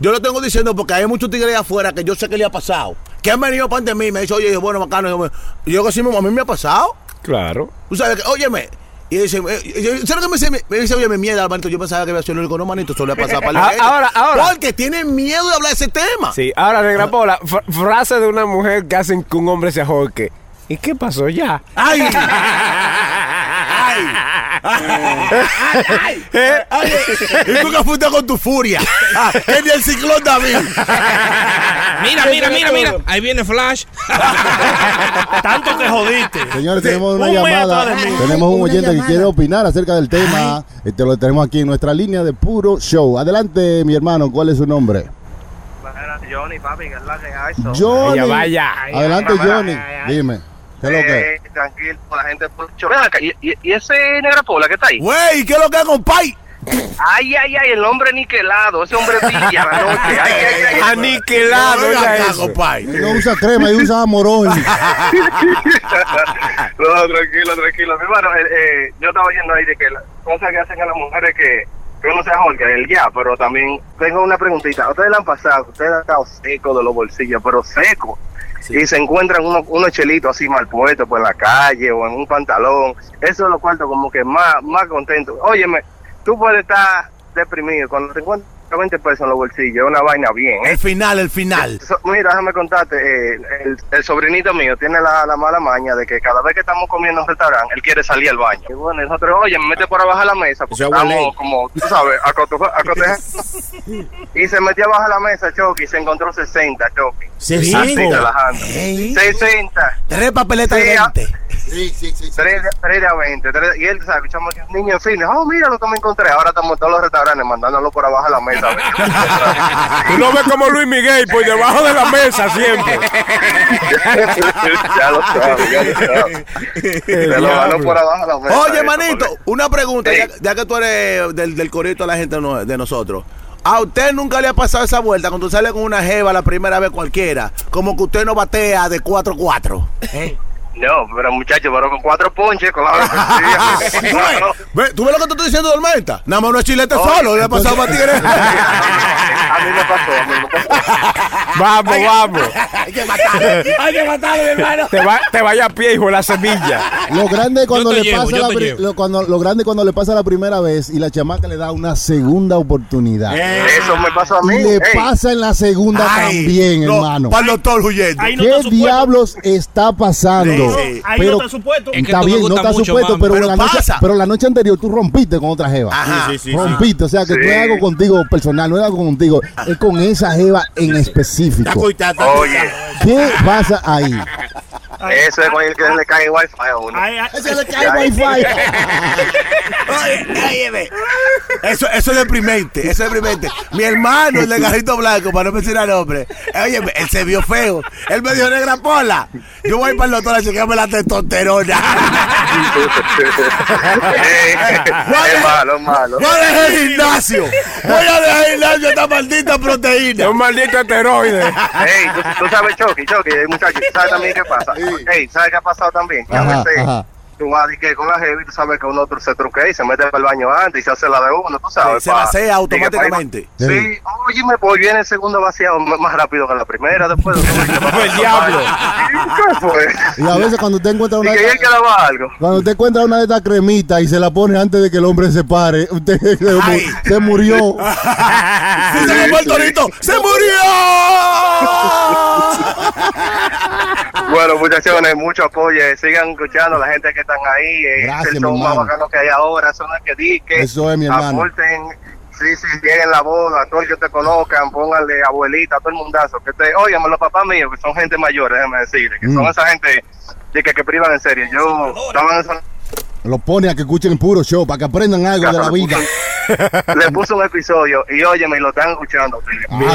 yo lo tengo diciendo porque hay muchos tigres afuera que yo sé que le ha pasado. Que han venido para de mí, me dice, oye, bueno, bacano. yo, Y yo que sí, a mí me ha pasado. Claro. Tú sabes que, óyeme. Y dice, eh, y ¿sabes lo que me dice? Me dice, oye, me mierda, manito. Yo pensaba que iba a ser el único, no, manito. Eso le ha pasado para la Ah, gente. ahora, ahora. Porque tienen miedo de hablar de ese tema. Sí, ahora, negra Paula, fr- frase de una mujer que hacen que un hombre se ahorque. ¿Y qué pasó ya? ¡Ay! ¡Ay! ¡Ay! ¿Eh? ¡Ay! Y tú que fuiste con tu furia. Ah, el del ciclón David. Mira, mira, mira, mira. Ahí viene Flash. Tanto que jodiste. Señores, tenemos una llamada. Tenemos un Una oyente que quiere opinar acerca del tema. Este lo tenemos aquí en nuestra línea de puro show. Adelante, mi hermano. ¿Cuál es su nombre? Johnny, papi, que es la que. Johnny. Vaya, vaya. Adelante, Ay, ay, Johnny. ay, ay. Dime. ¿Qué es lo que? Eh, tranquilo, la gente por ¿y, y, y ese negra pola que está ahí? Güey, ¿qué es lo que es, compay? Ay, ay, ay, el hombre niquelado, ese hombre brilla la noche. Ay, ay, ay, ay. Aniquilado, oiga acá, eso. no usa crema, y usa amorol. no, tranquilo, tranquilo. Mi hermano, eh, eh, yo estaba oyendo ahí de que las cosas que hacen a las mujeres que, que uno se ahorca, el ya, pero también tengo una preguntita. ¿A ustedes le han pasado? Ustedes han estado secos de los bolsillos, pero secos. Y se encuentran unos, unos chelitos así mal puestos por la calle o en un pantalón. Eso es lo cuarto como que más, más contento. Óyeme, tú puedes estar deprimido cuando te encuentras 20 pesos en los bolsillos, una vaina bien. ¿eh? El final, el final. Mira, déjame contarte, eh, el, el sobrinito mío tiene la, la mala maña de que cada vez que estamos comiendo en un restaurante, él quiere salir al baño. Y bueno, nosotros, oye, me mete por abajo de la mesa, porque estamos como, tú sabes, a cotejar. a cotejar. y se metió abajo de la mesa, Chucky, y se encontró 60, Chucky. 60. Así, relajando. Ey. 60. Tres papeletas de Sí, ah. 20. Sí, sí, sí. 3, de a 20. tres- y él, ¿sabes? Escuchamos que un niño en cine. Oh, mira lo que me encontré. Ahora estamos en todos los restaurantes mandándolo por abajo de la mesa. Tú lo ves como Luis Miguel por debajo de la mesa siempre. ya lo sabes, ya lo sabes. Se lo ganó por abajo de la mesa. Oye, manito, una pregunta, Sí. ya, ya que tú eres del, del corito de la gente no- de nosotros. ¿A usted nunca le ha pasado esa vuelta cuando tú sale con una jeva la primera vez cualquiera? Como que usted no batea de 4-4. No, pero muchacho, pero con cuatro ponches. No, no. Ve, ¿Tú ves lo que te estoy diciendo, Dormenta? Nada más no es chilete solo, le ha pasado para tigres. A mí me pasó, a mí me pasó. Vamos, vamos. Hay que matarlo, hay que matarlo, hermano. Te, va, te vaya a pie, hijo de la semilla. Lo grande es cuando le llevo, pasa la lo, cuando, lo grande cuando le pasa la primera vez y la chamaca le da una segunda oportunidad. Eso me pasó a mí. Y le pasa en la segunda Ay, también, no, hermano. Para el doctor huyendo. ¿Qué diablos está pasando? Sí. Ahí Pero- no está supuesto. Es que Está bien, no está mucho, supuesto, pero, Pero la noche, pero la noche anterior tú rompiste con otra jeva. Ajá. Sí, sí, sí. rompiste, o sea que no es algo contigo personal, no es algo contigo, es con esa jeva en Está específico. coitado, está Oye, ¿Qué pasa ahí? Eso es con el que le cae el wifi a uno. Ahí- Ese le cae Ay. wifi. Oye, oye. Eso, eso es deprimente, eso es deprimente. Mi hermano, el de Garrito Blanco, para no mencionar nombre, oye, él se vio feo. Él me dijo, negra pola, yo voy para el doctor a chequearme la testosterona. Es malo, es malo. Voy a dejar el gimnasio. Voy a dejar el gimnasio esta maldita proteína. Es un maldito esteroide. Ey, tú, tú sabes, Chucky, Chucky, muchachos, ¿tú sabes también qué pasa? Ey, ¿sabes qué ha pasado también? Que a Ajá, veces ajá. Tú vas que con la heavy, tú sabes que uno otro se truquea y se mete para el baño antes y se hace la de uno, tú sabes. Se pa- vacía y que automáticamente. Sí, oye, me pues viene el segundo vaciado más rápido que la primera, después de El diablo. ¿Qué fue? Y a veces cuando usted encuentra Y una que de él quedaba algo. cuando usted encuentra una de estas cremitas y se la pone antes de que el hombre se pare, usted se, se murió. Sí, se fue el torito. ¡Se murió! Bueno, muchachones, mucho apoyo. Sigan escuchando a la gente que están ahí. eh, Gracias, es el show más bacano que hay ahora. Eso no es que dique. Eso es, mi hermano. Aporten. Sí, sí, lleguen la boda, a todos los que te conozcan, pónganle abuelita, a todo el mundazo. Que te, óigame, los papás míos, que son gente mayor, déjame decirle, que son Mm. esa gente de que, que privan en serio. Yo estaba en esa. Lo pone a que escuchen el puro show para que aprendan algo de la vida. Le puse un episodio y óyeme, y lo están escuchando. Ah, me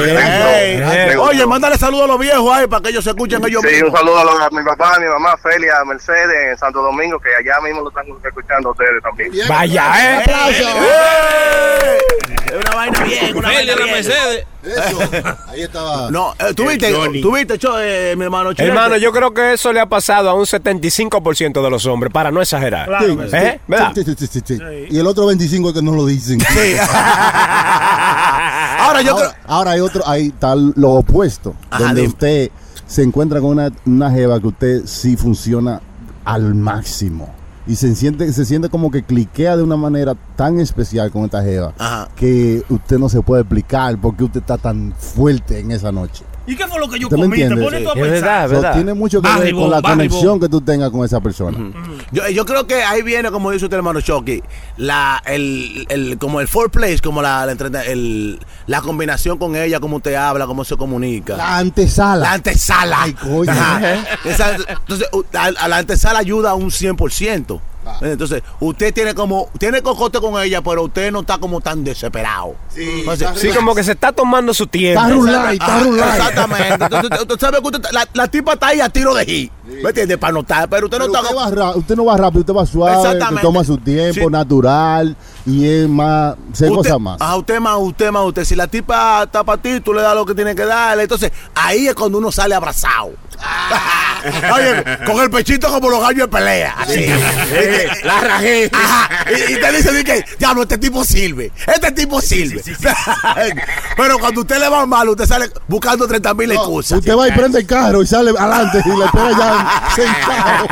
ey, gustó. Oye, mándale saludos a los viejos ahí para que ellos se escuchen ellos Sí, un mismos. saludo a, los- a mi papá, a mi mamá, Felia, a Mercedes, en Santo Domingo, que allá mismo lo están escuchando ustedes también. Vaya, eh. ¡Eh! Es una vaina bien, una Felia, vaina la bien. Mercedes. Eso. Ahí estaba. No, eh, tú viste, Johnny. tú viste, Cho, eh, mi hermano Chilete? Hermano, yo creo que eso le ha pasado a un 75% de los hombres, para no exagerar. Claro Sí, sí, ¿Eh? ¿Verdad? sí, sí, sí, sí, sí. Y el otro 25 es que no lo dicen. Sí. Ahora yo creo. Ahora, ahora hay otro, ahí está lo opuesto, Ajá, donde dime. usted se encuentra con una, una jeva que usted sí funciona al máximo. Y se siente, se siente como que cliquea de una manera tan especial con esta jeva Ajá. que usted no se puede explicar por qué usted está tan fuerte en esa noche. ¿Y qué fue lo que yo ¿Usted me comí? Te pones tú a Es verdad, pensar. So, tiene mucho que ver con la conexión que tú tengas con esa persona. Yo, yo creo que ahí viene, como dice usted, hermano Chucky, la, el, el, como el foreplay, como la, la, el- la combinación con ella, cómo usted habla, cómo se comunica. La antesala. La antesala. Ay, coño. Ajá. Esa- entonces, a, a la antesala ayuda un 100%. Entonces, usted tiene como, tiene cocote con ella, pero usted no está como tan desesperado. Sí, Entonces, Sí, como que se está tomando su tiempo. Está rulay, está Ah, rulay. Exactamente. Entonces, usted sabe que usted- la, la tipa está ahí a tiro de hit. ¿Me entiende? Para notar, pero usted Pero no usted, está. va ra- usted no va rápido, usted va suave, usted Exactamente. toma su tiempo, Sí. natural y es más, se Usted- goza más. A usted más, usted más, usted. Si la tipa está para ti, tú le das lo que tiene que darle. Entonces, ahí es cuando uno sale abrazado. Oye, con el pechito como los gallos de pelea. Así. La rajé. Ajá. Y, y te dice, di que, diablo, este tipo sirve. Este tipo sirve. Pero cuando usted le va mal, usted sale buscando 30 mil No, excusas. usted va y prende el carro y sale adelante y le espera ya sentado.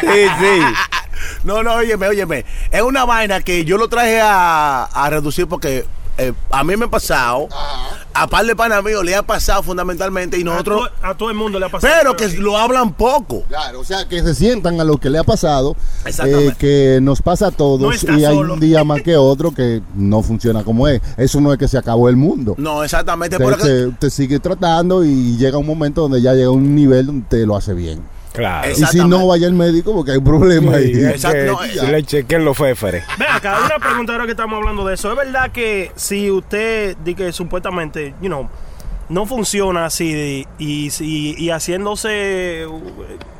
Sí, sí. No, no, óyeme, óyeme. Es una vaina que yo lo traje a, a reducir porque eh, a mí me ha pasado. A par de panas míos le ha pasado fundamentalmente y A, nosotros. a todo el mundo le ha pasado. Pero que lo hablan poco. Claro, o sea, que se sientan a lo que le ha pasado, eh, que nos pasa a todos y hay solo. un día más que otro que no funciona como es. Eso no es que se acabó el mundo. No, exactamente. Usted, Por acá- se- usted sigue tratando y llega un momento donde ya llega un nivel donde usted lo hace bien. Claro. Y si no, vaya al médico porque hay un problema ahí. Exacto. Que le chequen los féferes. Ven acá, una pregunta ahora que estamos hablando de eso. ¿Es verdad que si usted di que supuestamente, you know, no funciona así y, y, y haciéndose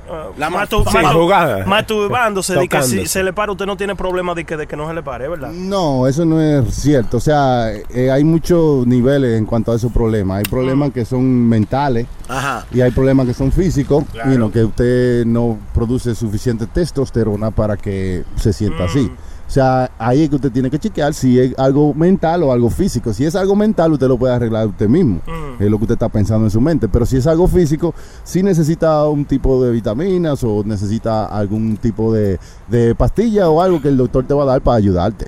uh, La matu- ma- matu- jugada. masturbándose, de que si se le para, usted no tiene problema de que, de que no se le pare, ¿verdad? No, eso no es cierto. O sea, eh, hay muchos niveles en cuanto a esos problemas. Hay problemas que son mentales Ajá. y hay problemas que son físicos. Claro. y no, que usted no produce suficiente testosterona para que se sienta así. O sea, ahí es que usted tiene que chequear si es algo mental o algo físico. Si es algo mental, usted lo puede arreglar usted mismo. Es lo que usted está pensando en su mente. Pero si es algo físico, sí necesita un tipo de vitaminas o necesita algún tipo de, de pastilla o algo que el doctor te va a dar para ayudarte.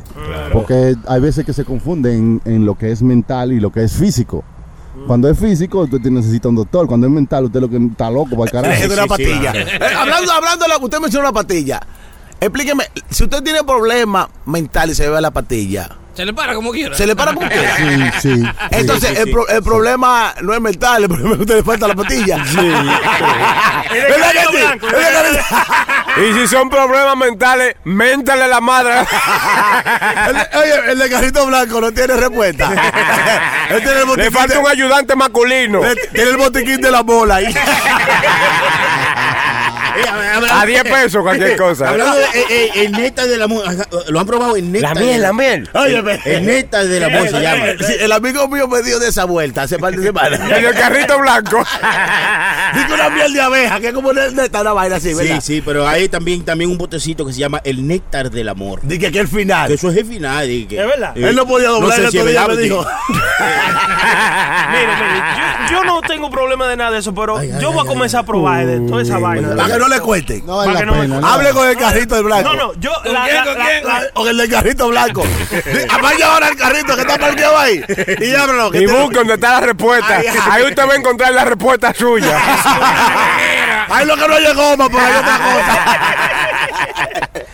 Porque hay veces que se confunden en lo que es mental y lo que es físico. Cuando es físico, usted te necesita un doctor. Cuando es mental, usted lo que está loco para el carajo. Elige una pastilla. Eh, hablando, hablando usted mencionó la pastilla. Explíqueme, si usted tiene problemas mentales y se bebe la pastilla, Se le para como quiera. ¿se le para como quiera? Sí, sí. Entonces, Sí, sí, el, pro- el problema no es mental, el problema es que a usted le falta la pastilla. Es de ¿Verdad que carrito sí? blanco, ¿Verdad que sí? Y si son problemas mentales, méntale la madre. El Oye, el de carrito blanco no tiene respuesta. Él tiene el Le falta de, un ayudante masculino. tiene el botiquín de la bola ahí. A 10 pesos cualquier cosa. Hablando de eh, eh, el néctar de la lo han probado el néctar. La miel, la miel. Óyeme. El néctar de la mujer se llama. Sí, el amigo mío me dio de esa vuelta hace par de semanas. El del carrito blanco. Dice una miel de abeja, que es como neta, una vaina así, Sí, ¿verdad? sí, pero hay también, también un botecito que se llama el néctar del amor. Dice que el final. Que eso es el final. di que- ¿Es verdad? eh, Él no podía doblar sé el si otro es día, me dijo. Mire, mire, yo, yo no tengo problema de nada de eso, pero yo voy a comenzar a probar de toda esa vaina. Para que no le cuenten. No vale la no me- pena. no. Hable con el carrito del blanco. No, no, yo. la- quién, la- con la- quién? la- Con el del carrito blanco. Vaya ahora el carrito que está parqueado ahí. Y Y busque donde está la respuesta. Ahí usted va a encontrar la respuesta suya. Ahí lo que no llegó, más por ahí otra cosa.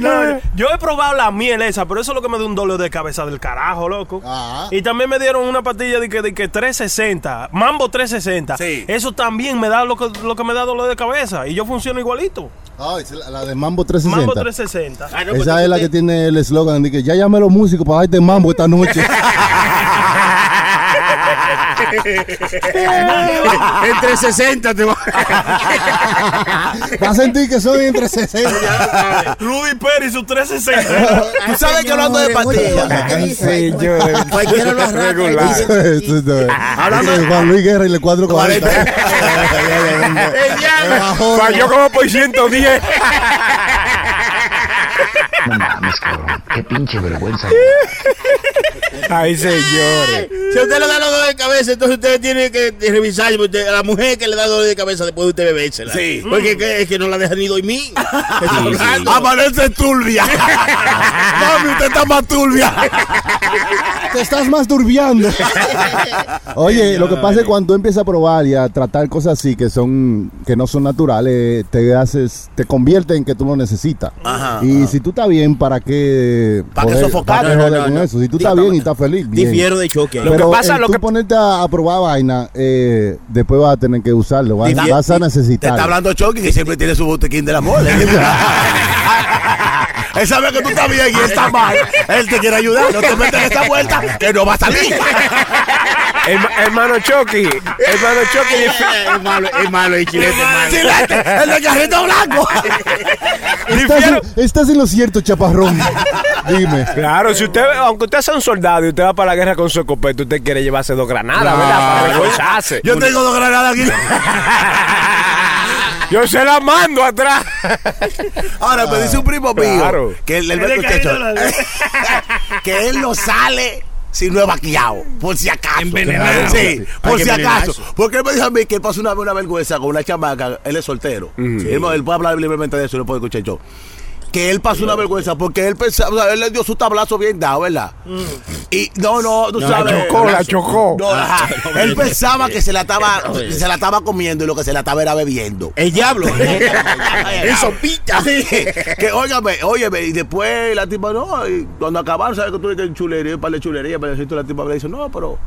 No, yo he probado la miel esa, pero eso es lo que me dio un dolor de cabeza del carajo, loco. Ah. Y también me dieron una pastilla de que, de que 360, Mambo 360. Sí. Eso también me da lo que, lo que me da dolor de cabeza. Y yo funciono igualito. Esa es la- la de Mambo 360. Mambo 360. Ah, no, pues Esa es la que tiene el eslogan de que ya llamé a los músicos para darte mambo esta noche. Entre 60 te va. Va a sentir que soy entre 60. Rudy Perry, su 360. Tú sabes que hablando de pastillas. Señor. Cualquiera lo arranca. Eso es. Eso es Juan Luis Guerra y le 440. Falló como por 110. No mames, cabrón. Qué pinche vergüenza. Ay, señores. Si a usted le da dolor de cabeza, entonces usted tiene que revisar usted- a la mujer que le da dolor de cabeza después de usted bebérsela. Sí. Porque que- es que no la deja ni dormir. Está hablando. Amanece turbia. Mami, usted está más turbia. Te estás masturbiando. Oye, lo que pasa es que cuando tú empiezas a probar y a tratar cosas así que son que no son naturales, te haces, te convierte en que tú lo necesitas. Ajá, y si tú estás bien, ¿para qué ¿Para qué sofocar? No, no, joder no, con no. eso? Si tú estás bien y estás feliz, bien. Difiero de choque. ahí. Lo que Pero pasa, el lo tú que- ponerte a, a probar vaina, eh, después vas a tener que usarlo, vas, a Te necesitar. está hablando Chucky que siempre tiene su botequín del amor. Él sabe que tú estás bien y él está mal. Él te quiere ayudar. No te metas en esta vuelta que no va a salir. Herma- hermano Chucky. Hermano Chucky. Es malo, es malo el chilete, es malo. Chilete, el de carrito blanco. Estás, estás en lo cierto, chaparrón. Dime. Claro, si usted, aunque usted sea un soldado y usted va para la guerra con su escopeta, usted quiere llevarse dos granadas, ¿verdad? Para reforzarse. Yo tengo dos granadas aquí. Yo se la mando atrás. Ahora me dice un primo mío Claro. que el, el- El que él no sale si no es vaqueado, por si acaso. Envenenado. Sí, por si acaso. Porque él me dijo a mí que pasó una, una vergüenza con una chamaca, él es soltero. Él, él puede hablar libremente de eso, no puede escuchar yo. Que él pasó una vergüenza porque él pensaba, o sea, él le dio su tablazo bien dado, ¿verdad? Y no, no, tú No, sabes. La chocó, la chocó. No, ajá. Él pensaba que se la estaba, que se la estaba comiendo y lo que se la estaba era bebiendo. El diablo. Eso pita. Sí, que óigame, óyeme, y después la tipa, no, y cuando acabaron, ¿sabes que tú eres chulería, un par de chulería, pero la tipa me dice, no, pero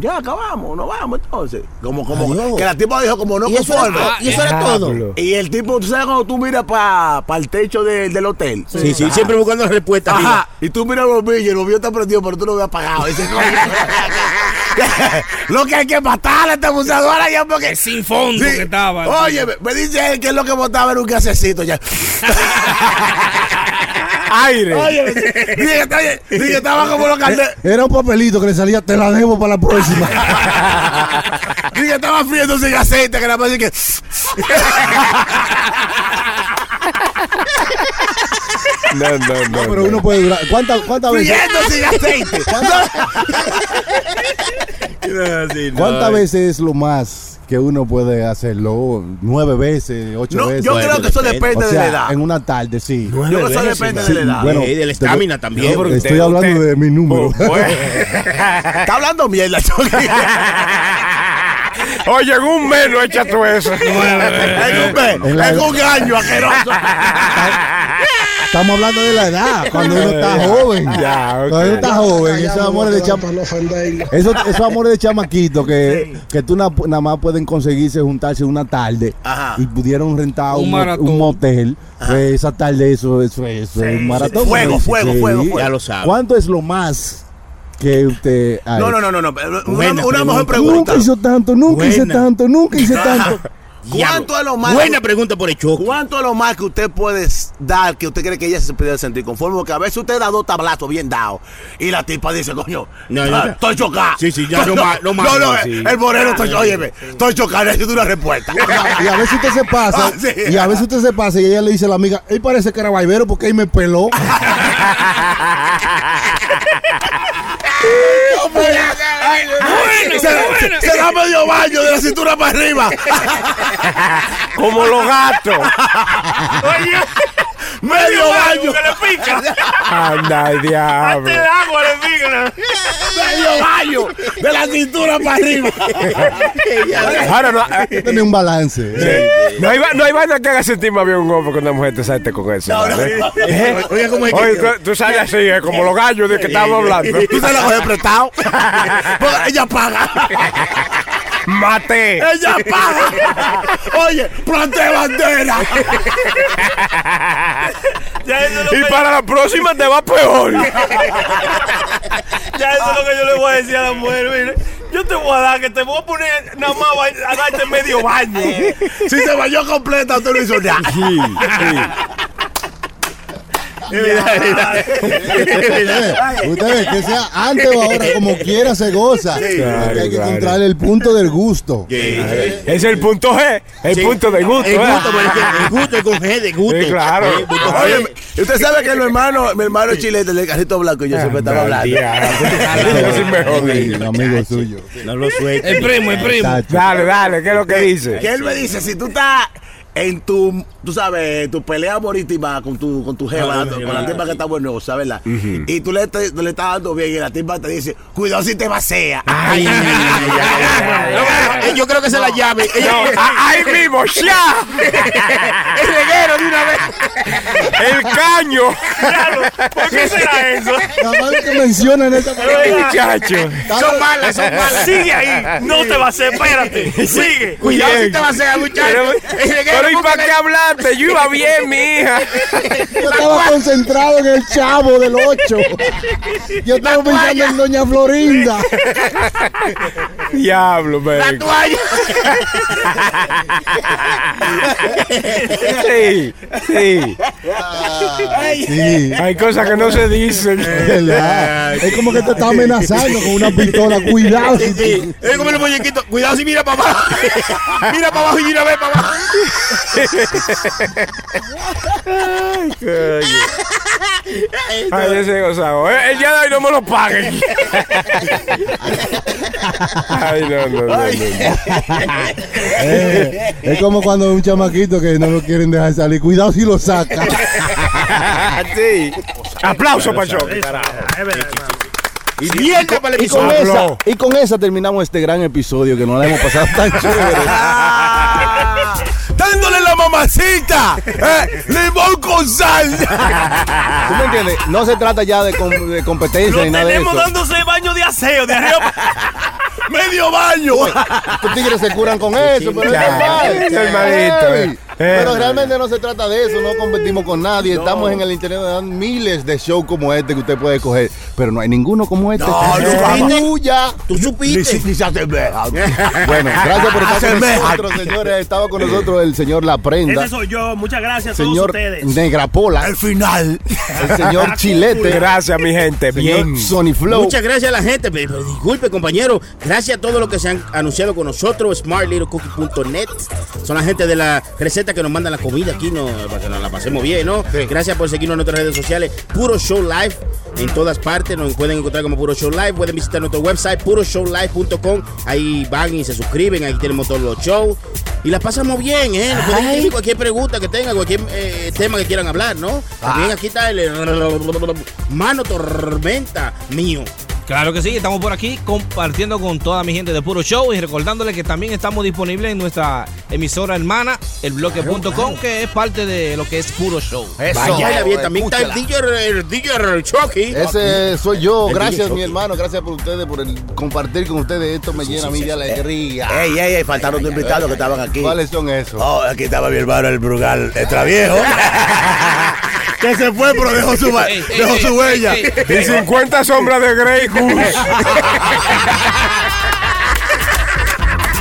ya acabamos, no vamos entonces. Como, como, Adiós. que la tipa dijo como no Y eso era conforme. y eso era todo. Y el tipo, tú sabes cuando tú miras para el techo de- del hotel. Sí, sí, siempre buscando la respuesta. Ajá. arriba. Y tú miras los billes, el bombillo está prendido, pero tú lo ves apagado. Lo que hay que matar a esta abusadora ya porque. Es sin fondo Sí. que estaba. Oye, me, me dice él que es lo que botaba era un gasecito ya. Aire. Oye, dije, que- oye, dije estaba como los calderos. Era un papelito que le salía, te la debo para la próxima. Dije que estaba friendo sin aceite, que nada más dije que. No, no, no. Pero uno puede durar. ¿Cuántas cuántas veces? Friendo sin aceite. No, sí, no. ¿Cuántas veces es lo más que uno puede hacerlo? ¿Nueve veces? ¿Ocho No, veces? yo creo que eso depende o de la sea, edad. en una tarde, sí. Yo creo que eso depende de la edad. bueno, Y de la estamina también. No, porque Estoy usted- hablando usted- de mi número. Está hablando mierda. Oye, en un mes no echa tú eso. Es un mes, En un año asqueroso. Estamos hablando de la edad, cuando uno está joven. Ya. Cuando uno está joven, esos amores de chama, esos, esos amores de chamaquito que, que tú na- nada más pueden conseguirse juntarse una tarde Ajá. y pudieron rentar Un un, mo- maratón. un motel. Pues esa tarde eso, eso, eso es un maratón. Fuego, fuego, sí. fuego, fuego. Ya lo sabes. ¿Cuánto es lo más que usted ha No, no, no, no, no. Una, Buena una mejor pregunta. Nunca hizo tanto, nunca hice Buena. tanto, nunca hice tanto. ¿Cuánto es lo más? Buena pregunta por el choco. ¿Cuánto es lo más que usted puede dar que usted cree que ella se puede sentir conforme? Porque a veces usted da dos tablazos bien dados y la tipa dice, coño, No, no. estoy chocada. Sí, sí, ya, no más, no No, no, sí. el moreno, estoy, óyeme, estoy chocada, necesito una respuesta. Y a veces usted se pasa, Ah, sí. y a veces usted se pasa y ella le dice a la amiga, él parece que era vaivero porque él me peló. Se, se- se da medio baño de la cintura para arriba. Como los gatos. Oye, medio baño. que le pica. Anda, diablo. Antes de agua le pica. medio baño de la cintura para arriba. Ahora no, eh, Tiene un balance. no, hay, no hay vaina que haga sentir más bien un hombre que una mujer te salte con eso. No, no. Oiga, ¿cómo es que- Oye, tú, tú sales así, eh, como los gallos de que estábamos hablando. Tú se la coges prestado. Porque ella paga. Mate. Ella paga. Oye, plante bandera. Ya eso, es lo Y que, para la próxima te va peor. ya eso es lo que yo le voy a decir a la mujer. Mire, yo te voy a dar, que te voy a poner nada más a darte medio baño. Si se bañó completa, usted no hizo nada. Eh, Ustedes, que sea antes o ahora, como quiera se goza. Hay que claro. encontrar el punto del gusto. Ese es el punto G, el Sí. punto de gusto. El ¿eh? gusto, el gusto es con G de gusto. Sí, claro. Usted sabe que mi hermano, mi hermano chilete del carrito blanco y yo siempre estaba hablando. Un amigo suyo. No lo suelte. El primo, el primo. Dale, dale, ¿qué es lo que dice? Que él me dice, si tú estás en tu, tú sabes, tu pelea marítima con tu, con tu jeva, Ah, con sí, la tipa que está buenosa, ¿verdad? Y tú le, te- le estás dando bien y la tipa te dice, cuidado si te vacía. Ay, ay, ay, ay, ay. Eh, Yo creo que esa es la llave. Ella- Ah, Ahí mismo, ya. El reguero de una vez. El caño. ¿Por qué será eso? Nada más que mencionan esta Muchacho. Son malas, son malas. Sigue ahí. No te va a hacer, espérate. Sigue. Cuidado Bien. si te vas a hacer, muchacho. El reguero, pero ¿y para qué hablaste? Yo iba bien, mi hija. Yo estaba concentrado en el chavo del 8. Yo estaba pensando en Doña Florinda. Diablo, La man. toalla. Sí, sí. Sí. Hay cosas que no se dicen. ¿verdad? Es como que te está amenazando con una pistola. Cuidado. si Sí, es como los muñequitos. Cuidado si mira para abajo. Mira para abajo y mira ve para abajo. Ay, ese gozado. El día de hoy no me lo paguen. Ay, no, no, no. no. Eh, es como cuando un chamaquito que no lo quieren dejar salir. Cuidado si lo saca. Sí. Aplauso para Choco. Y para el Y con, esa, y con esa terminamos este gran episodio que nos la hemos pasado tan chévere. Dándole la mamacita. eh, limón con sal. ¿Tú me entiendes? No se trata ya de, com- de competencia Lo ni nada de eso. dándose baño de aseo de arriba. Medio baño. Estos tigres se curan con eso, pero Ya, es normal. hermanito, eh. Pero Eh. realmente no se trata de eso, no competimos con nadie. Estamos en el internet dando miles de shows como este que usted puede coger, pero no hay ninguno como este. No, no. Tú supiste. Bueno, gracias por estar con nosotros, señores. Estaba con nosotros el señor La Prenda, Ese soy yo. Muchas gracias a todos señor ustedes. Negrapola, El final. el señor Chilete, Gracias, mi gente. señor Bien. Sony Flow. Muchas gracias a la gente. Pero, pero disculpe, compañero. Gracias a todos los que se han anunciado con nosotros. SmartLittleCookie.net. Son la gente de la receta que nos mandan la comida aquí, ¿no? Para que nos la pasemos bien, ¿no? Gracias por seguirnos en nuestras redes sociales. Puro Show Live en todas partes. Nos pueden encontrar como Puro Show Live. Pueden visitar nuestro website, puroshowlive.com. Ahí van y se suscriben. Ahí tenemos todos los shows. Y la pasamos bien, ¿eh? Nos pueden escribir cualquier pregunta que tengan, cualquier eh, tema que quieran hablar, ¿no? También aquí está el Mano Tormenta mío. Claro que sí, estamos por aquí compartiendo con toda mi gente de Puro Show y recordándole que también estamos disponibles en nuestra emisora hermana, elbloque.com, que es parte de lo que es Puro Show. Eso. Vaya bien, también está el. DJ, el DJ Chucky. Ese soy yo. El Gracias, mi hermano. Gracias por ustedes, por el compartir con ustedes. Esto me llena a mí de alegría. Ey, ey, ey, faltaron dos invitados que estaban aquí. ¿Cuáles son esos? Oh, aquí estaba mi hermano el Brugal Extraviejo. que se fue, pero dejó su, Ey, ey, dejó ey, su huella. ey, ey. Y 50 sombras de Grey Goose.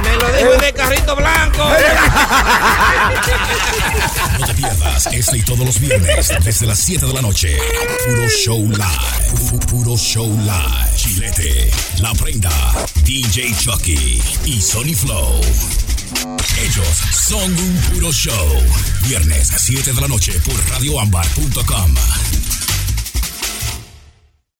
Me lo dijo en el carrito blanco. No te pierdas este y todos los viernes desde las 7 de la noche. Puro Show Live. Pu- Puro Show Live. Chilete, La Prenda, DJ Chucky y Sony Flow. Ellos son un puro show. Viernes 7 de la noche por radioambar.com.